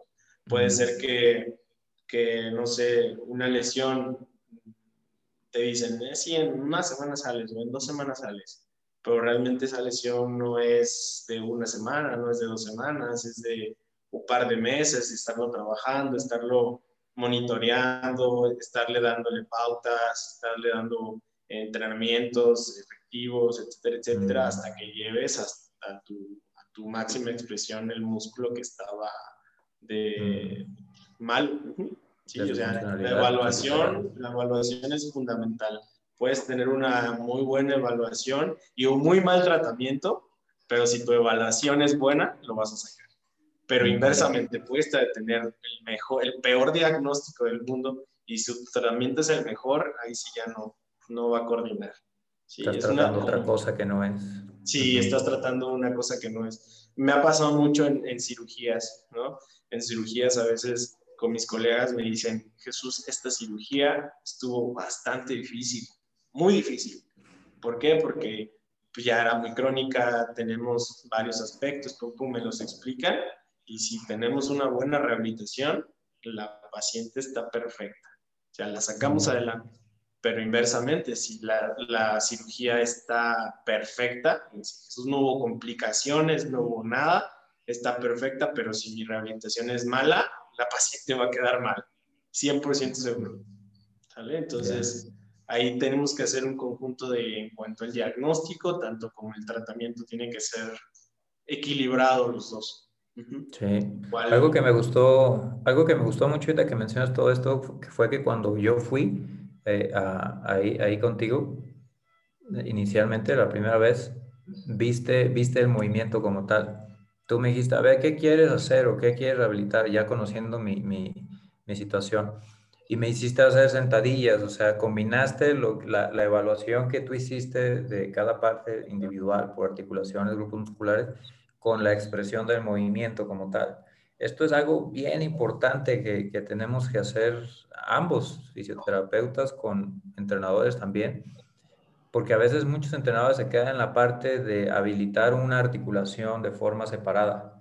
Puede ser que, que no sé, una lesión te dicen, eh, sí, en una semana sales o en dos semanas sales, pero realmente esa lesión no es de una semana, no es de dos semanas, es de un par de meses, estarlo trabajando, estarlo monitoreando, estarle dándole pautas, estarle dando entrenamientos efectivos, etcétera, etcétera, mm. hasta que lleves hasta tu, a tu máxima expresión el músculo que estaba de mm. mal. Sí, o sea, la evaluación, la evaluación es fundamental. Puedes tener una muy buena evaluación y un muy mal tratamiento, pero si tu evaluación es buena, lo vas a sacar. Pero inversamente, puedes tener el, mejor, el peor diagnóstico del mundo y si tu tratamiento es el mejor, ahí sí ya no, no va a coordinar. Sí, estás tratando otra cosa que no es. Sí, estás tratando una cosa que no es. Me ha pasado mucho en, en cirugías, ¿no? En cirugías a veces con mis colegas me dicen, Jesús, esta cirugía estuvo bastante difícil, muy difícil. ¿Por qué? Porque pues, ya era muy crónica, tenemos varios aspectos, pum, me los explican, y si tenemos una buena rehabilitación, la paciente está perfecta. O sea, la sacamos adelante. Pero inversamente, si la, la cirugía está perfecta, Jesús no hubo complicaciones, no hubo nada, está perfecta, pero si mi rehabilitación es mala, la paciente va a quedar mal, 100% seguro. ¿Sale? Entonces, ahí tenemos que hacer un conjunto de, en cuanto al diagnóstico, tanto como el tratamiento, tiene que ser equilibrado los dos. Sí. Algo que me gustó, algo que me gustó mucho ahorita que mencionas todo esto fue que cuando yo fui eh, ahí, ahí contigo, inicialmente la primera vez, viste, viste el movimiento como tal. Tú me dijiste, a ver, ¿qué quieres hacer o qué quieres rehabilitar? Ya conociendo mi, mi, mi situación y me hiciste hacer sentadillas, o sea, combinaste la, la, evaluación que tú hiciste de cada parte individual por articulaciones, grupos musculares, con la expresión del movimiento como tal. Esto es algo bien importante que, que tenemos que hacer ambos, fisioterapeutas con entrenadores también, porque a veces muchos entrenadores se quedan en la parte de habilitar una articulación de forma separada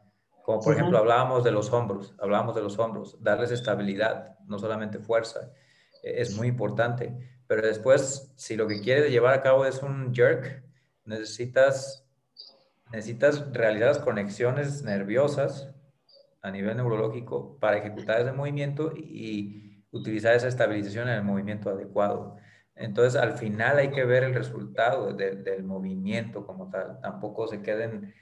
como por ejemplo hablábamos de los hombros, hablábamos de los hombros, darles estabilidad, no solamente fuerza, e, es muy importante. Pero después, si lo que quieres llevar a cabo es un jerk, necesitas, necesitas realizar las conexiones nerviosas a nivel neurológico para ejecutar ese movimiento y utilizar esa estabilización en el movimiento adecuado. Entonces, al final hay que ver el resultado del movimiento como tal. Tampoco se queden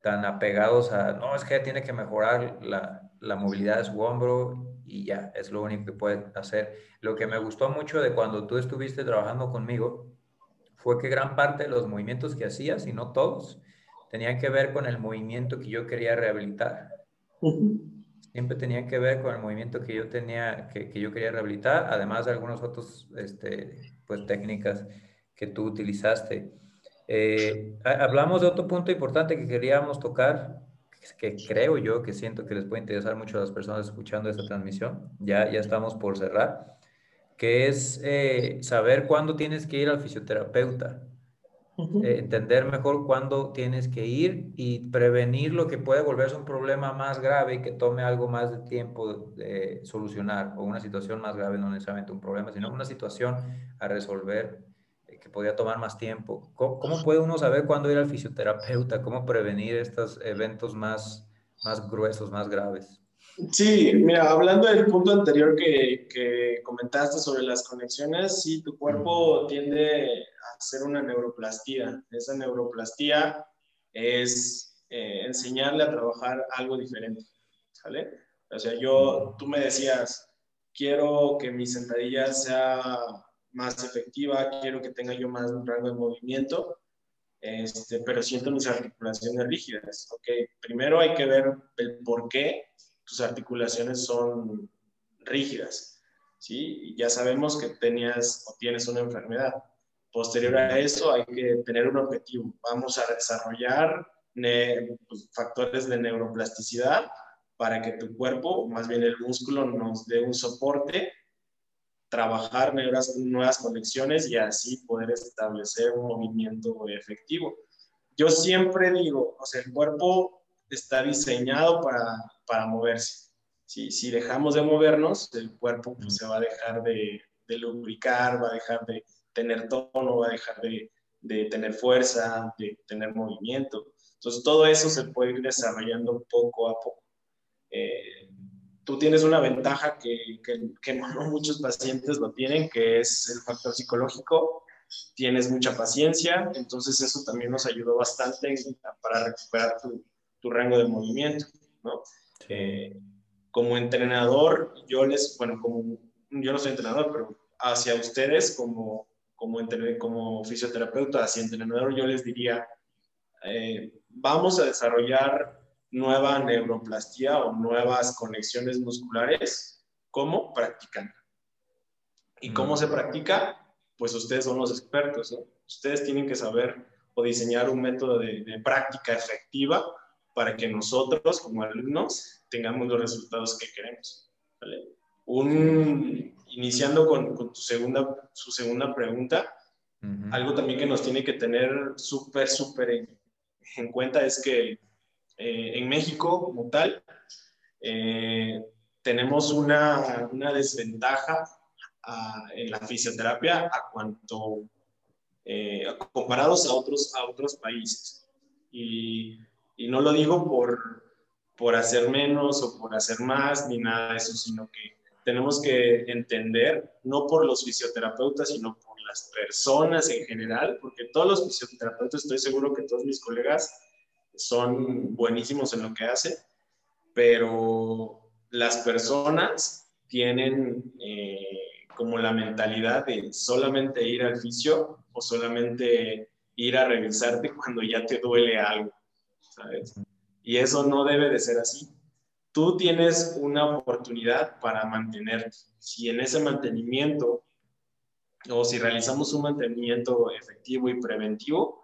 tan apegados a, no, es que tiene que mejorar la, la, movilidad de su hombro y ya, es lo único que puede hacer. Lo que me gustó mucho de cuando tú estuviste trabajando conmigo fue que gran parte de los movimientos que hacías, y no todos, tenían que ver con el movimiento que yo quería rehabilitar. Siempre tenían que ver con el movimiento que yo tenía, que, que yo quería rehabilitar, además de algunas otras este, pues, técnicas que tú utilizaste. Eh, hablamos de otro punto importante que queríamos tocar, que creo yo que siento que les puede interesar mucho a las personas escuchando esta transmisión. Ya, ya estamos por cerrar, que es eh, saber cuándo tienes que ir al fisioterapeuta. Eh, entender mejor cuándo tienes que ir y prevenir lo que puede volverse un problema más grave y que tome algo más de tiempo de solucionar o una situación más grave, no necesariamente un problema, sino una situación a resolver que podía tomar más tiempo. ¿Cómo, puede uno saber cuándo ir al fisioterapeuta? ¿Cómo prevenir estos eventos más, más gruesos, más graves? Sí, mira, hablando del punto anterior que, que comentaste sobre las conexiones, sí, tu cuerpo tiende a hacer una neuroplastía. Esa neuroplastía es eh, enseñarle a trabajar algo diferente, ¿sale? O sea, yo, tú me decías, quiero que mi sentadilla sea más efectiva, quiero que tenga yo más un rango de movimiento, este, pero siento mis articulaciones rígidas. Ok, primero hay que ver el por qué tus articulaciones son rígidas. ¿sí? Ya sabemos que tenías o tienes una enfermedad. Posterior a eso hay que tener un objetivo. Vamos a desarrollar pues, factores de neuroplasticidad para que tu cuerpo, más bien el músculo, nos dé un soporte trabajar nuevas, nuevas conexiones y así poder establecer un movimiento efectivo. Yo siempre digo, o sea, el cuerpo está diseñado para, para moverse. Si, si dejamos de movernos, el cuerpo pues, se va a dejar de, de, lubricar, va a dejar de tener tono, va a dejar de, de tener fuerza, de tener movimiento. Entonces, todo eso se puede ir desarrollando poco a poco. Eh, tú tienes una ventaja que, que, no muchos pacientes lo tienen, que es el factor psicológico. Tienes mucha paciencia, entonces eso también nos ayudó bastante para recuperar tu, tu rango de movimiento, ¿no? Eh, como entrenador, yo les, bueno, como yo no soy entrenador, pero hacia ustedes como, como, como fisioterapeuta, hacia entrenador, yo les diría, eh, vamos a desarrollar nueva neuroplastía o nuevas conexiones musculares, ¿cómo? Practicando. ¿Y cómo mm. se practica? pues ustedes son los expertos, ¿no? Ustedes tienen que saber o diseñar un método de, práctica efectiva para que nosotros como alumnos tengamos los resultados que queremos. ¿vale? Un, iniciando con, con tu segunda, su segunda pregunta, algo también que nos tiene que tener súper, súper en, cuenta es que eh, en México, como tal, eh, tenemos una, una desventaja en la fisioterapia a cuanto eh, comparados a otros, a otros países. Y, y, no lo digo por, por hacer menos o por hacer más ni nada de eso, sino que tenemos que entender, no por los fisioterapeutas, sino por las personas en general, porque todos los fisioterapeutas, estoy seguro que todos mis colegas son buenísimos en lo que hacen, pero las personas tienen eh, como la mentalidad de solamente ir al fisio o solamente ir a revisarte cuando ya te duele algo, Y eso no debe de ser así. Tú tienes una oportunidad para mantenerte. Si en ese mantenimiento o si realizamos un mantenimiento efectivo y preventivo,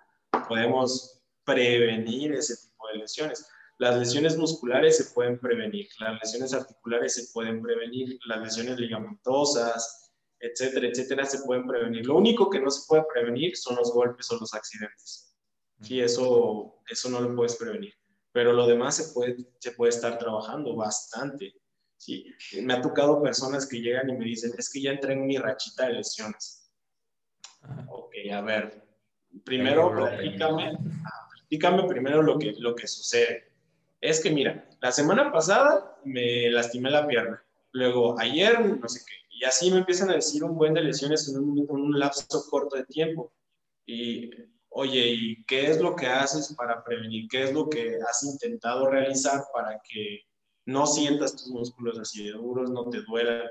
podemos prevenir ese tipo de lesiones. Las lesiones musculares se pueden prevenir, las lesiones articulares se pueden prevenir, las lesiones ligamentosas, etcétera, etcétera, se pueden prevenir. Lo único que no se puede prevenir son los golpes o los accidentes. Sí, eso, eso no lo puedes prevenir. Pero lo demás se puede, se puede estar trabajando bastante. Sí, me ha tocado personas que llegan y me dicen, es que ya entré en mi rachita de lesiones. Ok, a ver, primero platícame, platícame primero lo que, lo que sucede es que mira, la semana pasada me lastimé la pierna, luego ayer no sé qué, y así me empiezan a decir un buen de lesiones en un, un lapso corto de tiempo. Y oye, ¿y qué es lo que haces para prevenir? ¿Qué es lo que has intentado realizar para que no sientas tus músculos así de duros, no te duelan?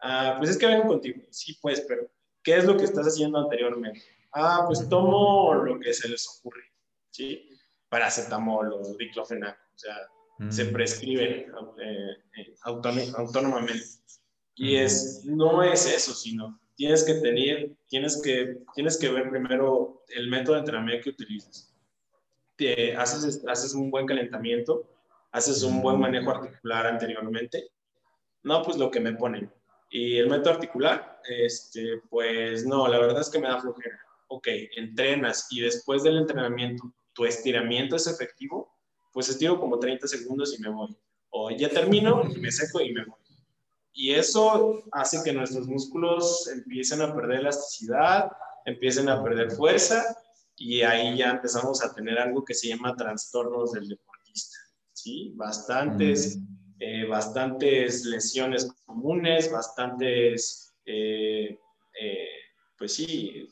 Ah, pues es que vengo contigo. Sí, pues, pero ¿qué es lo que estás haciendo anteriormente? Ah, pues tomo lo que se les ocurre, ¿sí? paracetamol o diclofenac, o sea, se mm. prescriben eh, eh, autónomamente. Y es, no es eso, sino tienes que tener, tienes que, tienes que ver primero el método de entrenamiento que utilizas. Te, haces, haces un buen calentamiento, haces un buen manejo articular anteriormente. No, pues lo que me ponen. Y el método articular, este, pues no, la verdad es que me da flojera. Ok, entrenas y después del entrenamiento tu estiramiento es efectivo, pues estiro como 30 segundos y me voy. O ya termino y me seco y me voy. Y eso hace que nuestros músculos empiecen a perder elasticidad, empiecen a perder fuerza y ahí ya empezamos a tener algo que se llama trastornos del deportista. ¿sí? Bastantes, mm. eh, bastantes lesiones comunes, bastantes, eh, eh, pues sí,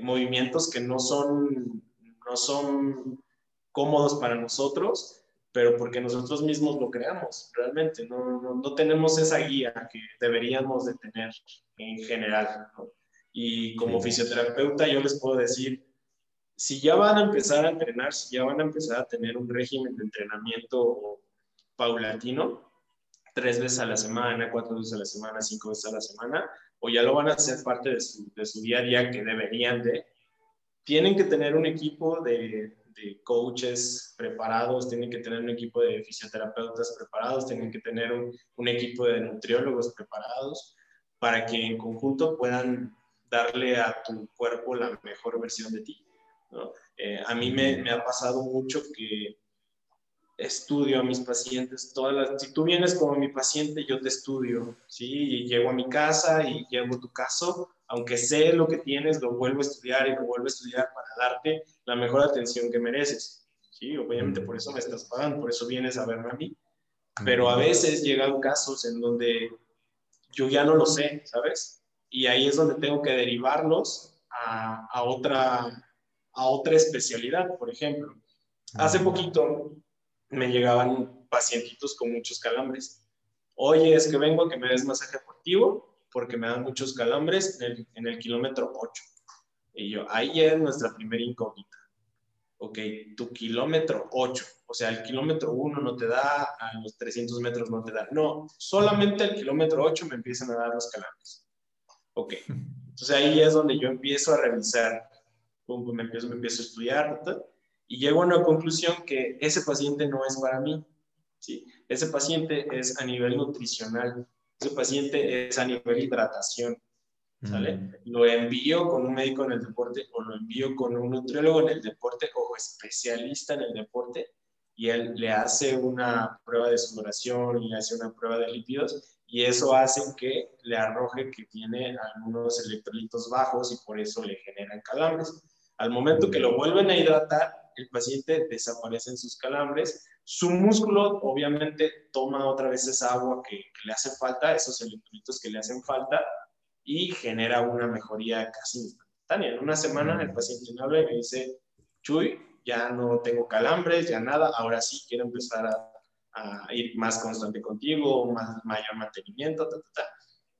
movimientos que no son no son cómodos para nosotros, pero porque nosotros mismos lo creamos, realmente. No, no, tenemos esa guía que deberíamos de tener en general. Y como fisioterapeuta yo les puedo decir, si ya van a empezar a entrenar, si ya van a empezar a tener un régimen de entrenamiento paulatino, tres veces a la semana, cuatro veces a la semana, cinco veces a la semana, o ya lo van a hacer parte de su, de su día a día que deberían de, tienen que tener un equipo de, coaches preparados, tienen que tener un equipo de fisioterapeutas preparados, tienen que tener un, equipo de nutriólogos preparados para que en conjunto puedan darle a tu cuerpo la mejor versión de ti. Eh, a mí me, me, ha pasado mucho que estudio a mis pacientes, todas las, si tú vienes como mi paciente, yo te estudio, ¿sí? Y llego a mi casa y llevo tu caso, aunque sé lo que tienes, lo vuelvo a estudiar y lo vuelvo a estudiar para darte la mejor atención que mereces, ¿sí? Obviamente por eso me estás pagando, por eso vienes a verme a mí. Pero a veces llegan casos en donde yo ya no lo sé, ¿sabes? Y ahí es donde tengo que derivarlos a, a otra, a otra especialidad, por ejemplo. Hace poquito me llegaban pacientitos con muchos calambres. Oye, es que vengo a que me des masaje deportivo porque me dan muchos calambres en el, en el kilómetro 8. Y yo, ahí es nuestra primera incógnita. Ok, tu kilómetro 8, o sea, el kilómetro 1 no te da, a los 300 metros no te da. No, solamente el kilómetro 8 me empiezan a dar los calambres. Ok, Entonces ahí es donde yo empiezo a revisar, me empiezo, me empiezo a estudiar y llego a una conclusión que ese paciente no es para mí. ¿sí? Ese paciente es a nivel nutricional, ese paciente es a nivel hidratación. ¿sale? Mm. Lo envío con un médico en el deporte o lo envío con un nutriólogo en el deporte o especialista en el deporte y él le hace una prueba de sudoración y le hace una prueba de lípidos y eso hace que le arroje que tiene algunos electrolitos bajos y por eso le generan calambres. Al momento que lo vuelven a hidratar, el paciente desaparece en sus calambres, su músculo obviamente toma otra vez esa agua que, que le hace falta, esos electrolitos que le hacen falta, y genera una mejoría casi instantánea. En una semana el paciente me habla y me dice, Chuy, ya no tengo calambres, ya nada, ahora sí quiero empezar a, ir más constante contigo, más, mayor mantenimiento, ta, ta, ta.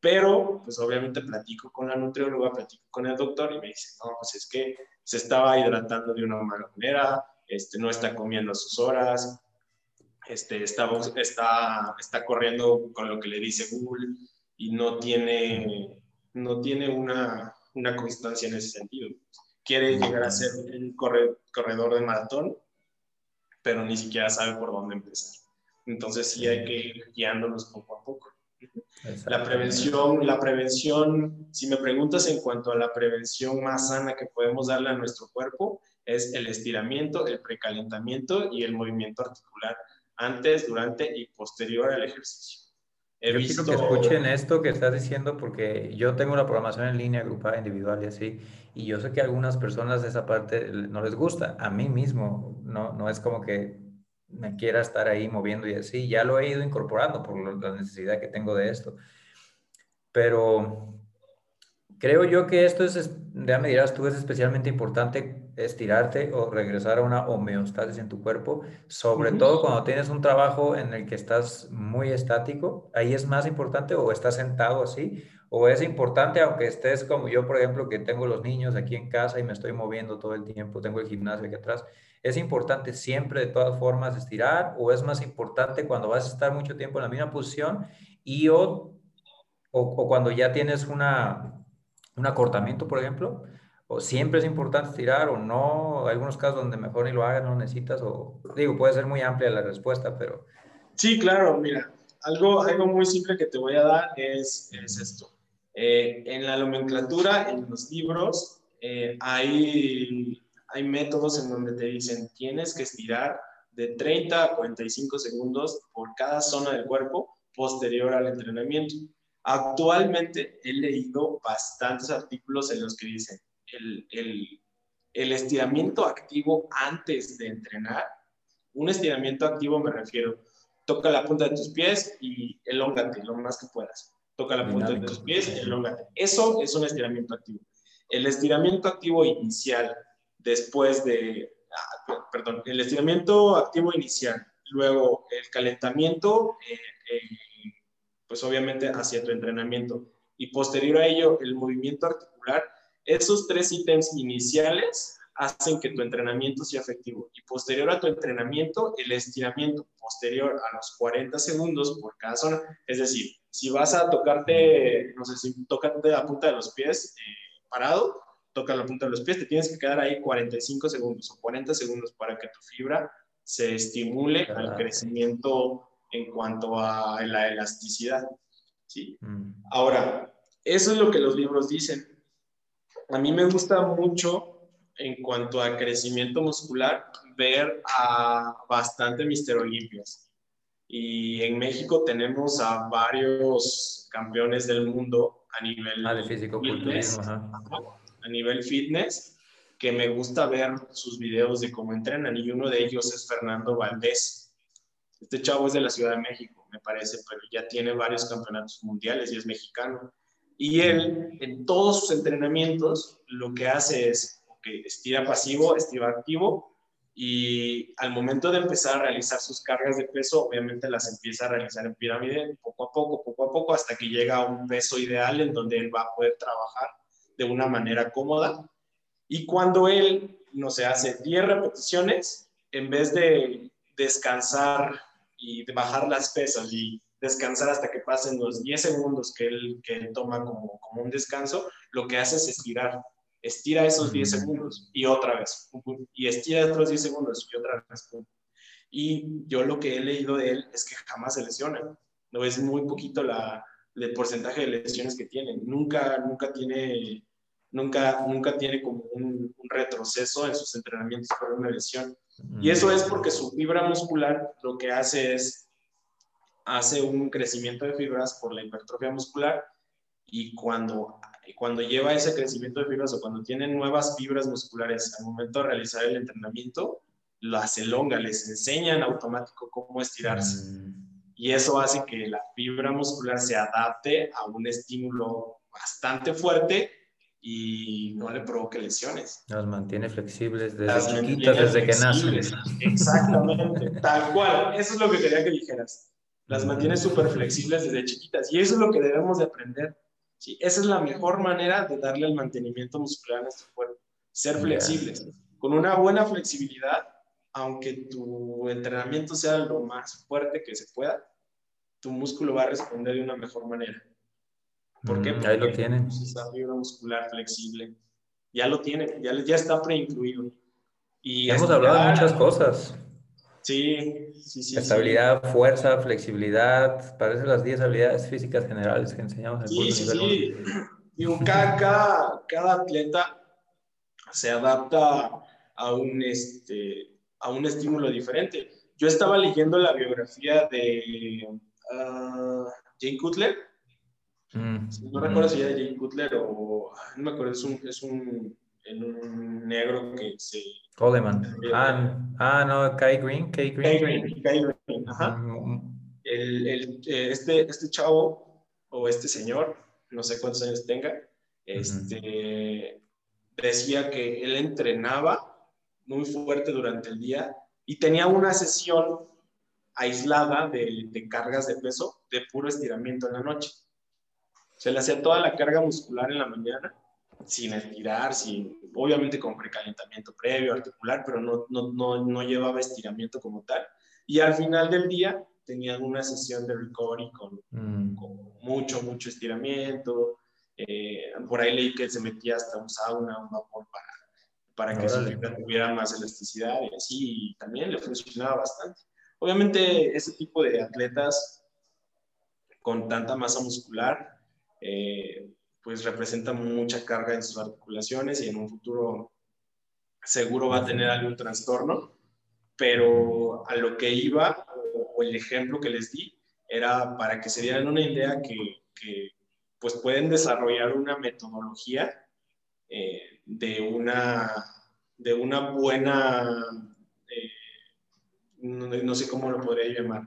Pero, pues obviamente platico con la nutrióloga, platico con el doctor y me dice, no, pues es que se estaba hidratando de una mala manera, este, no está comiendo a sus horas, este, está, está, está corriendo con lo que le dice Google y no tiene no tiene una, una constancia en ese sentido. Quiere llegar a ser un corredor de maratón, pero ni siquiera sabe por dónde empezar. Entonces sí hay que ir guiándolos poco a poco. La prevención, la prevención, si me preguntas en cuanto a la prevención más sana que podemos darle a nuestro cuerpo, es el estiramiento, el precalentamiento y el movimiento articular antes, durante y posterior al ejercicio. He yo visto... quiero que escuchen esto que estás diciendo porque yo tengo la programación en línea, agrupada, individual y así, y yo sé que a algunas personas esa parte no les gusta. A mí mismo, no, no es como que me quiera estar ahí moviendo y así, ya lo he ido incorporando por la necesidad que tengo de esto. Pero creo yo que esto es, ya me dirás tú, es especialmente importante estirarte o regresar a una homeostasis en tu cuerpo, sobre todo cuando tienes un trabajo en el que estás muy estático, ahí es más importante o estás sentado así, o es importante aunque estés como yo, por ejemplo, que tengo los niños aquí en casa y me estoy moviendo todo el tiempo, tengo el gimnasio aquí atrás, es importante siempre de todas formas estirar o es más importante cuando vas a estar mucho tiempo en la misma posición y o, o, cuando ya tienes una, un acortamiento, por ejemplo, o siempre es importante estirar o no, algunos casos donde mejor ni lo hagas, no necesitas, o digo, puede ser muy amplia la respuesta, pero... Sí, claro, mira, algo, algo muy simple que te voy a dar es, es esto. Eh, en la nomenclatura, en los libros, eh, hay, hay métodos en donde te dicen tienes que estirar de 30 a 45 segundos por cada zona del cuerpo posterior al entrenamiento. Actualmente he leído bastantes artículos en los que dicen el, estiramiento activo antes de entrenar. Un estiramiento activo me refiero, toca la punta de tus pies y elóngate lo más que puedas. Toca la punta de tus pies elóngate. Eso es un estiramiento activo. El estiramiento activo inicial, después de, ah, perdón, el estiramiento activo inicial, luego el calentamiento, eh, eh, pues obviamente hacia tu entrenamiento, y posterior a ello el movimiento articular, esos tres ítems iniciales hacen que tu entrenamiento sea efectivo y posterior a tu entrenamiento, el estiramiento posterior a los 40 segundos por cada zona. Es decir, si vas a tocarte, no sé, si tocarte la punta de los pies eh, parado, toca la punta de los pies, te tienes que quedar ahí 45 segundos o 40 segundos para que tu fibra se estimule al crecimiento en cuanto a la elasticidad. ¿sí? Mm. Ahora, eso es lo que los libros dicen a mí me gusta mucho en cuanto a crecimiento muscular ver a bastante Mister Olimpias. Y en México tenemos a varios campeones del mundo a nivel ah, de físico fitness, a nivel fitness que me gusta ver sus videos de cómo entrenan y uno de ellos es Fernando Valdés. Este chavo es de la Ciudad de México, me parece, pero ya tiene varios campeonatos mundiales y es mexicano. Y él, en todos sus entrenamientos, lo que hace es, que estira pasivo, estira activo, y al momento de empezar a realizar sus cargas de peso, obviamente las empieza a realizar en pirámide, poco a poco, poco a poco, hasta que llega a un peso ideal en donde él va a poder trabajar de una manera cómoda. Y cuando él, no se hace 10 repeticiones, en vez de descansar y de bajar las pesas y descansar hasta que pasen los 10 segundos que él, que toma como, como un descanso, lo que hace es estirar. Estira esos 10 segundos y otra vez. Y estira otros 10 segundos y otra vez. Y yo lo que he leído de él es que jamás se lesiona. No es muy poquito la, el porcentaje de lesiones que tiene. Nunca, nunca tiene, nunca, nunca tiene como un, retroceso en sus entrenamientos por una lesión. Y eso es porque su fibra muscular lo que hace es, hace un crecimiento de fibras por la hipertrofia muscular y cuando, cuando lleva ese crecimiento de fibras o cuando tiene nuevas fibras musculares al momento de realizar el entrenamiento, las elonga, les enseñan automático cómo estirarse. Mm y eso hace que la fibra muscular se adapte a un estímulo bastante fuerte y no le provoque lesiones. Las mantiene flexibles desde chiquitas, desde que nacen. Exactamente, tal cual. Eso es lo que quería que dijeras. Las mantiene súper flexibles desde chiquitas y eso es lo que debemos de aprender. ¿Sí? Esa es la mejor manera de darle el mantenimiento muscular a nuestro cuerpo, ser flexibles. Con una buena flexibilidad aunque tu entrenamiento sea lo más fuerte que se pueda, tu músculo va a responder de una mejor manera. ¿Por qué? Mm, Porque ahí lo tiene. Esa fibra muscular flexible. Ya lo tiene, ya, ya está preincluido. Y Hemos hablado de muchas cosas. Sí, sí, sí. Estabilidad, fuerza, flexibilidad, parece las 10 habilidades físicas generales que enseñamos en Sí, sí, sí. Digo, cada, cada, atleta se adapta a un, este, a un estímulo diferente. Yo estaba leyendo la biografía de uh, Jane Cutler. Mm. No recuerdo si era Jane Cutler o no me acuerdo, es un, es un, un negro que se... Coleman. Ah, ah, no, Kai Green. Kai Green. Kai Green, Kai Green. Ajá. Mm. El, el, eh, este, este chavo o este señor, no sé cuántos años tenga, este, decía que él entrenaba muy fuerte durante el día y tenía una sesión aislada de, cargas de peso de puro estiramiento en la noche. Se le hacía toda la carga muscular en la mañana, sin estirar, sin, obviamente con precalentamiento previo, articular, pero no, no, no, no llevaba estiramiento como tal. Y al final del día tenían una sesión de recovery con, mm. mucho, mucho estiramiento. Eh, por ahí leí que se metía hasta un sauna, un vapor para para que su fibra tuviera más elasticidad y así, también le funcionaba bastante. Obviamente, ese tipo de atletas con tanta masa muscular, eh, pues representa mucha carga en sus articulaciones y en un futuro seguro va a tener algún trastorno, pero a lo que iba, o, el ejemplo que les di, era para que se dieran una idea que, que pues pueden desarrollar una metodología eh, de una, de una buena, eh, no, sé cómo lo podría llamar,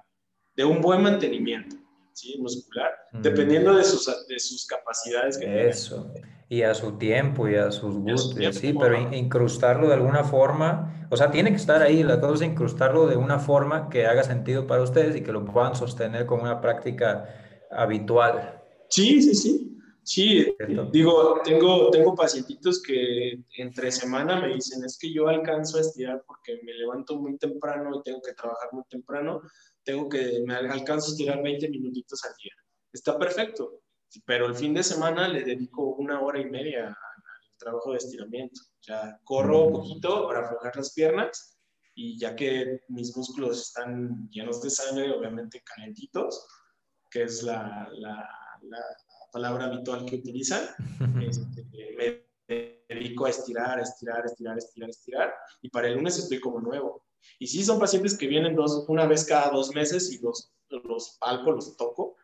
de un buen mantenimiento ¿sí? muscular, mm. dependiendo de sus, de sus capacidades. Que Eso. Y a su tiempo y a sus gustos, sí, pero incrustarlo de alguna forma, o sea, tiene que estar ahí, la cosa es incrustarlo de una forma que haga sentido para ustedes y que lo puedan sostener como una práctica habitual. Sí, sí, sí. Sí, digo, tengo, tengo pacientitos que entre semana me dicen, es que yo alcanzo a estirar porque me levanto muy temprano y tengo que trabajar muy temprano, tengo que, me alcanzo a estirar 20 minutitos al día. Está perfecto, pero el fin de semana le dedico una hora y media al trabajo de estiramiento. Sea, corro un poquito para aflojar las piernas y ya que mis músculos están llenos de sangre, obviamente calentitos, que es la, la palabra habitual que utilizan. Este, me dedico a estirar, estirar, estirar, estirar, estirar, y para el lunes estoy como nuevo. Y sí son pacientes que vienen dos, una vez cada dos meses y los, los palpo, los toco,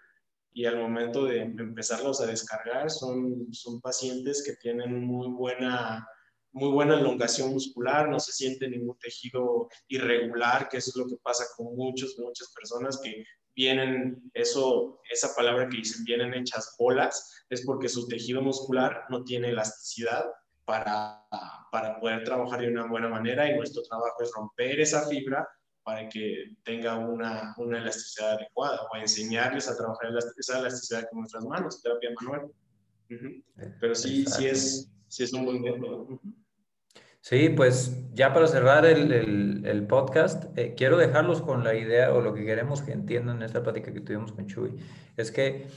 y al momento de empezarlos a descargar son, son pacientes que tienen muy buena, muy buena elongación muscular, no se siente ningún tejido irregular, que eso es lo que pasa con muchos, muchas personas que vienen, eso, esa palabra que dicen, vienen hechas bolas, es porque su tejido muscular no tiene elasticidad para, para poder trabajar de una buena manera y nuestro trabajo es romper esa fibra para que tenga una, una elasticidad adecuada o enseñarles a trabajar esa elasticidad con nuestras manos, terapia manual. Pero sí, sí es, sí es un buen método. Sí, pues ya para cerrar el, podcast, eh, quiero dejarlos con la idea o lo que queremos que entiendan en esta plática que tuvimos con Chuy, es que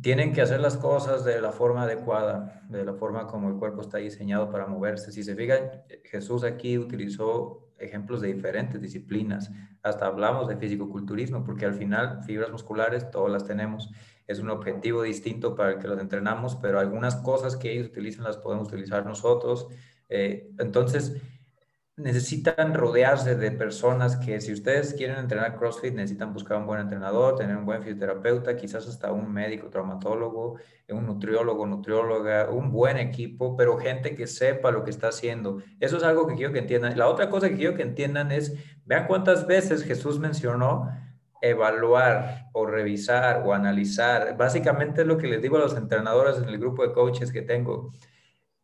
tienen que hacer las cosas de la forma adecuada, de la forma como el cuerpo está diseñado para moverse. Si se fijan, Jesús aquí utilizó ejemplos de diferentes disciplinas, hasta hablamos de fisicoculturismo, porque al final fibras musculares todas las tenemos. Es un objetivo distinto para el que los entrenamos, pero algunas cosas que ellos utilizan las podemos utilizar nosotros eh, entonces, necesitan rodearse de personas que si ustedes quieren entrenar CrossFit, necesitan buscar un buen entrenador, tener un buen fisioterapeuta, quizás hasta un médico, traumatólogo, un nutriólogo, nutrióloga, un buen equipo, pero gente que sepa lo que está haciendo. Eso es algo que quiero que entiendan. La otra cosa que quiero que entiendan es, vean cuántas veces Jesús mencionó evaluar o revisar o analizar. Básicamente es lo que les digo a los entrenadores en el grupo de coaches que tengo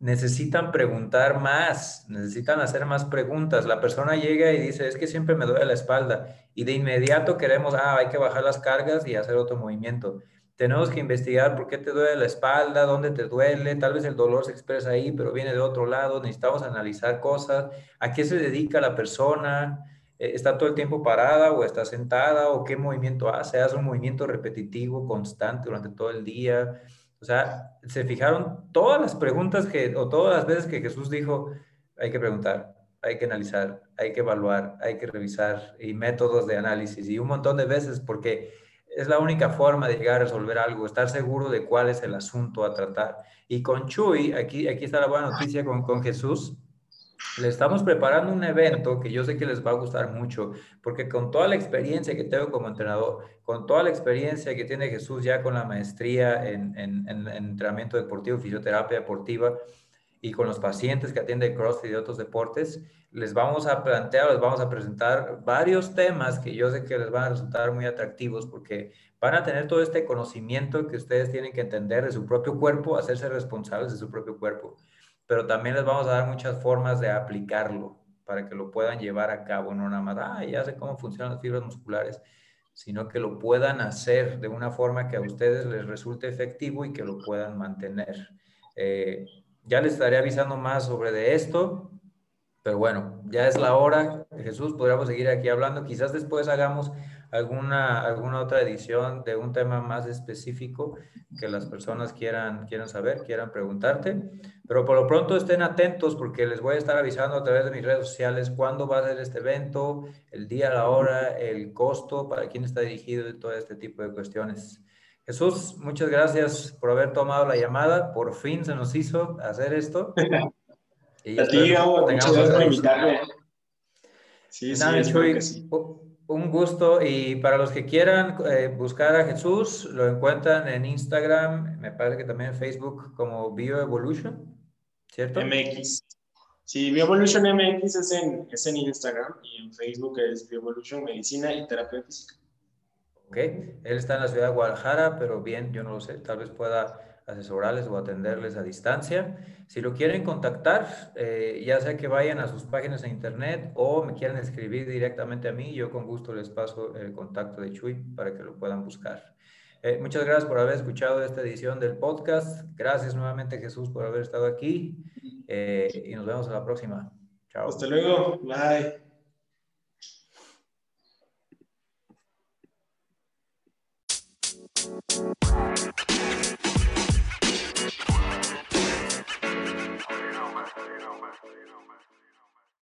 necesitan preguntar más, necesitan hacer más preguntas. La persona llega y dice, es que siempre me duele la espalda y de inmediato queremos, ah, hay que bajar las cargas y hacer otro movimiento. Tenemos que investigar por qué te duele la espalda, dónde te duele, tal vez el dolor se expresa ahí, pero viene de otro lado, necesitamos analizar cosas, a qué se dedica la persona, eh, está todo el tiempo parada o está sentada o qué movimiento hace, hace un movimiento repetitivo, constante durante todo el día o sea, se fijaron todas las preguntas que, o todas las veces que Jesús dijo, hay que preguntar, hay que analizar, hay que evaluar, hay que revisar y métodos de análisis y un montón de veces porque es la única forma de llegar a resolver algo, estar seguro de cuál es el asunto a tratar. Y con Chuy, aquí, aquí está la buena noticia con, con Jesús, le estamos preparando un evento que yo sé que les va a gustar mucho, porque con toda la experiencia que tengo como entrenador, con toda la experiencia que tiene Jesús ya con la maestría en, entrenamiento deportivo, fisioterapia deportiva, y con los pacientes que atiende CrossFit y otros deportes, les vamos a plantear, les vamos a presentar varios temas que yo sé que les van a resultar muy atractivos porque van a tener todo este conocimiento que ustedes tienen que entender de su propio cuerpo, hacerse responsables de su propio cuerpo pero también les vamos a dar muchas formas de aplicarlo para que lo puedan llevar a cabo, no nada más, ah, ya sé cómo funcionan las fibras musculares, sino que lo puedan hacer de una forma que a ustedes les resulte efectivo y que lo puedan mantener. Eh, ya les estaré avisando más sobre de esto, pero bueno, ya es la hora. Jesús, podríamos seguir aquí hablando. Quizás después hagamos alguna, alguna otra edición de un tema más específico que las personas quieran, quieran saber, quieran preguntarte. Pero por lo pronto estén atentos porque les voy a estar avisando a través de mis redes sociales cuándo va a ser este evento, el día, la hora, el costo, para quién está dirigido y todo este tipo de cuestiones. Jesús, muchas gracias por haber tomado la llamada. Por fin se nos hizo hacer esto. Y a ti, muchas gracias por invitarme. Sí, sí, un gusto y para los que quieran eh, buscar a Jesús, lo encuentran en Instagram, me parece que también en Facebook como BioEvolution, ¿cierto? MX. Sí, BioEvolution MX es en, es en Instagram y en Facebook es BioEvolution Medicina y Terapia Física. Ok, él está en la ciudad de Guadalajara, pero bien, yo no lo sé, tal vez pueda asesorarles o atenderles a distancia. Si lo quieren contactar, eh, ya sea que vayan a sus páginas de internet o me quieran escribir directamente a mí, yo con gusto les paso el contacto de Chuy para que lo puedan buscar. Eh, muchas gracias por haber escuchado esta edición del podcast. Gracias nuevamente Jesús por haber estado aquí eh, y nos vemos a la próxima. Chao. Hasta luego. Bye.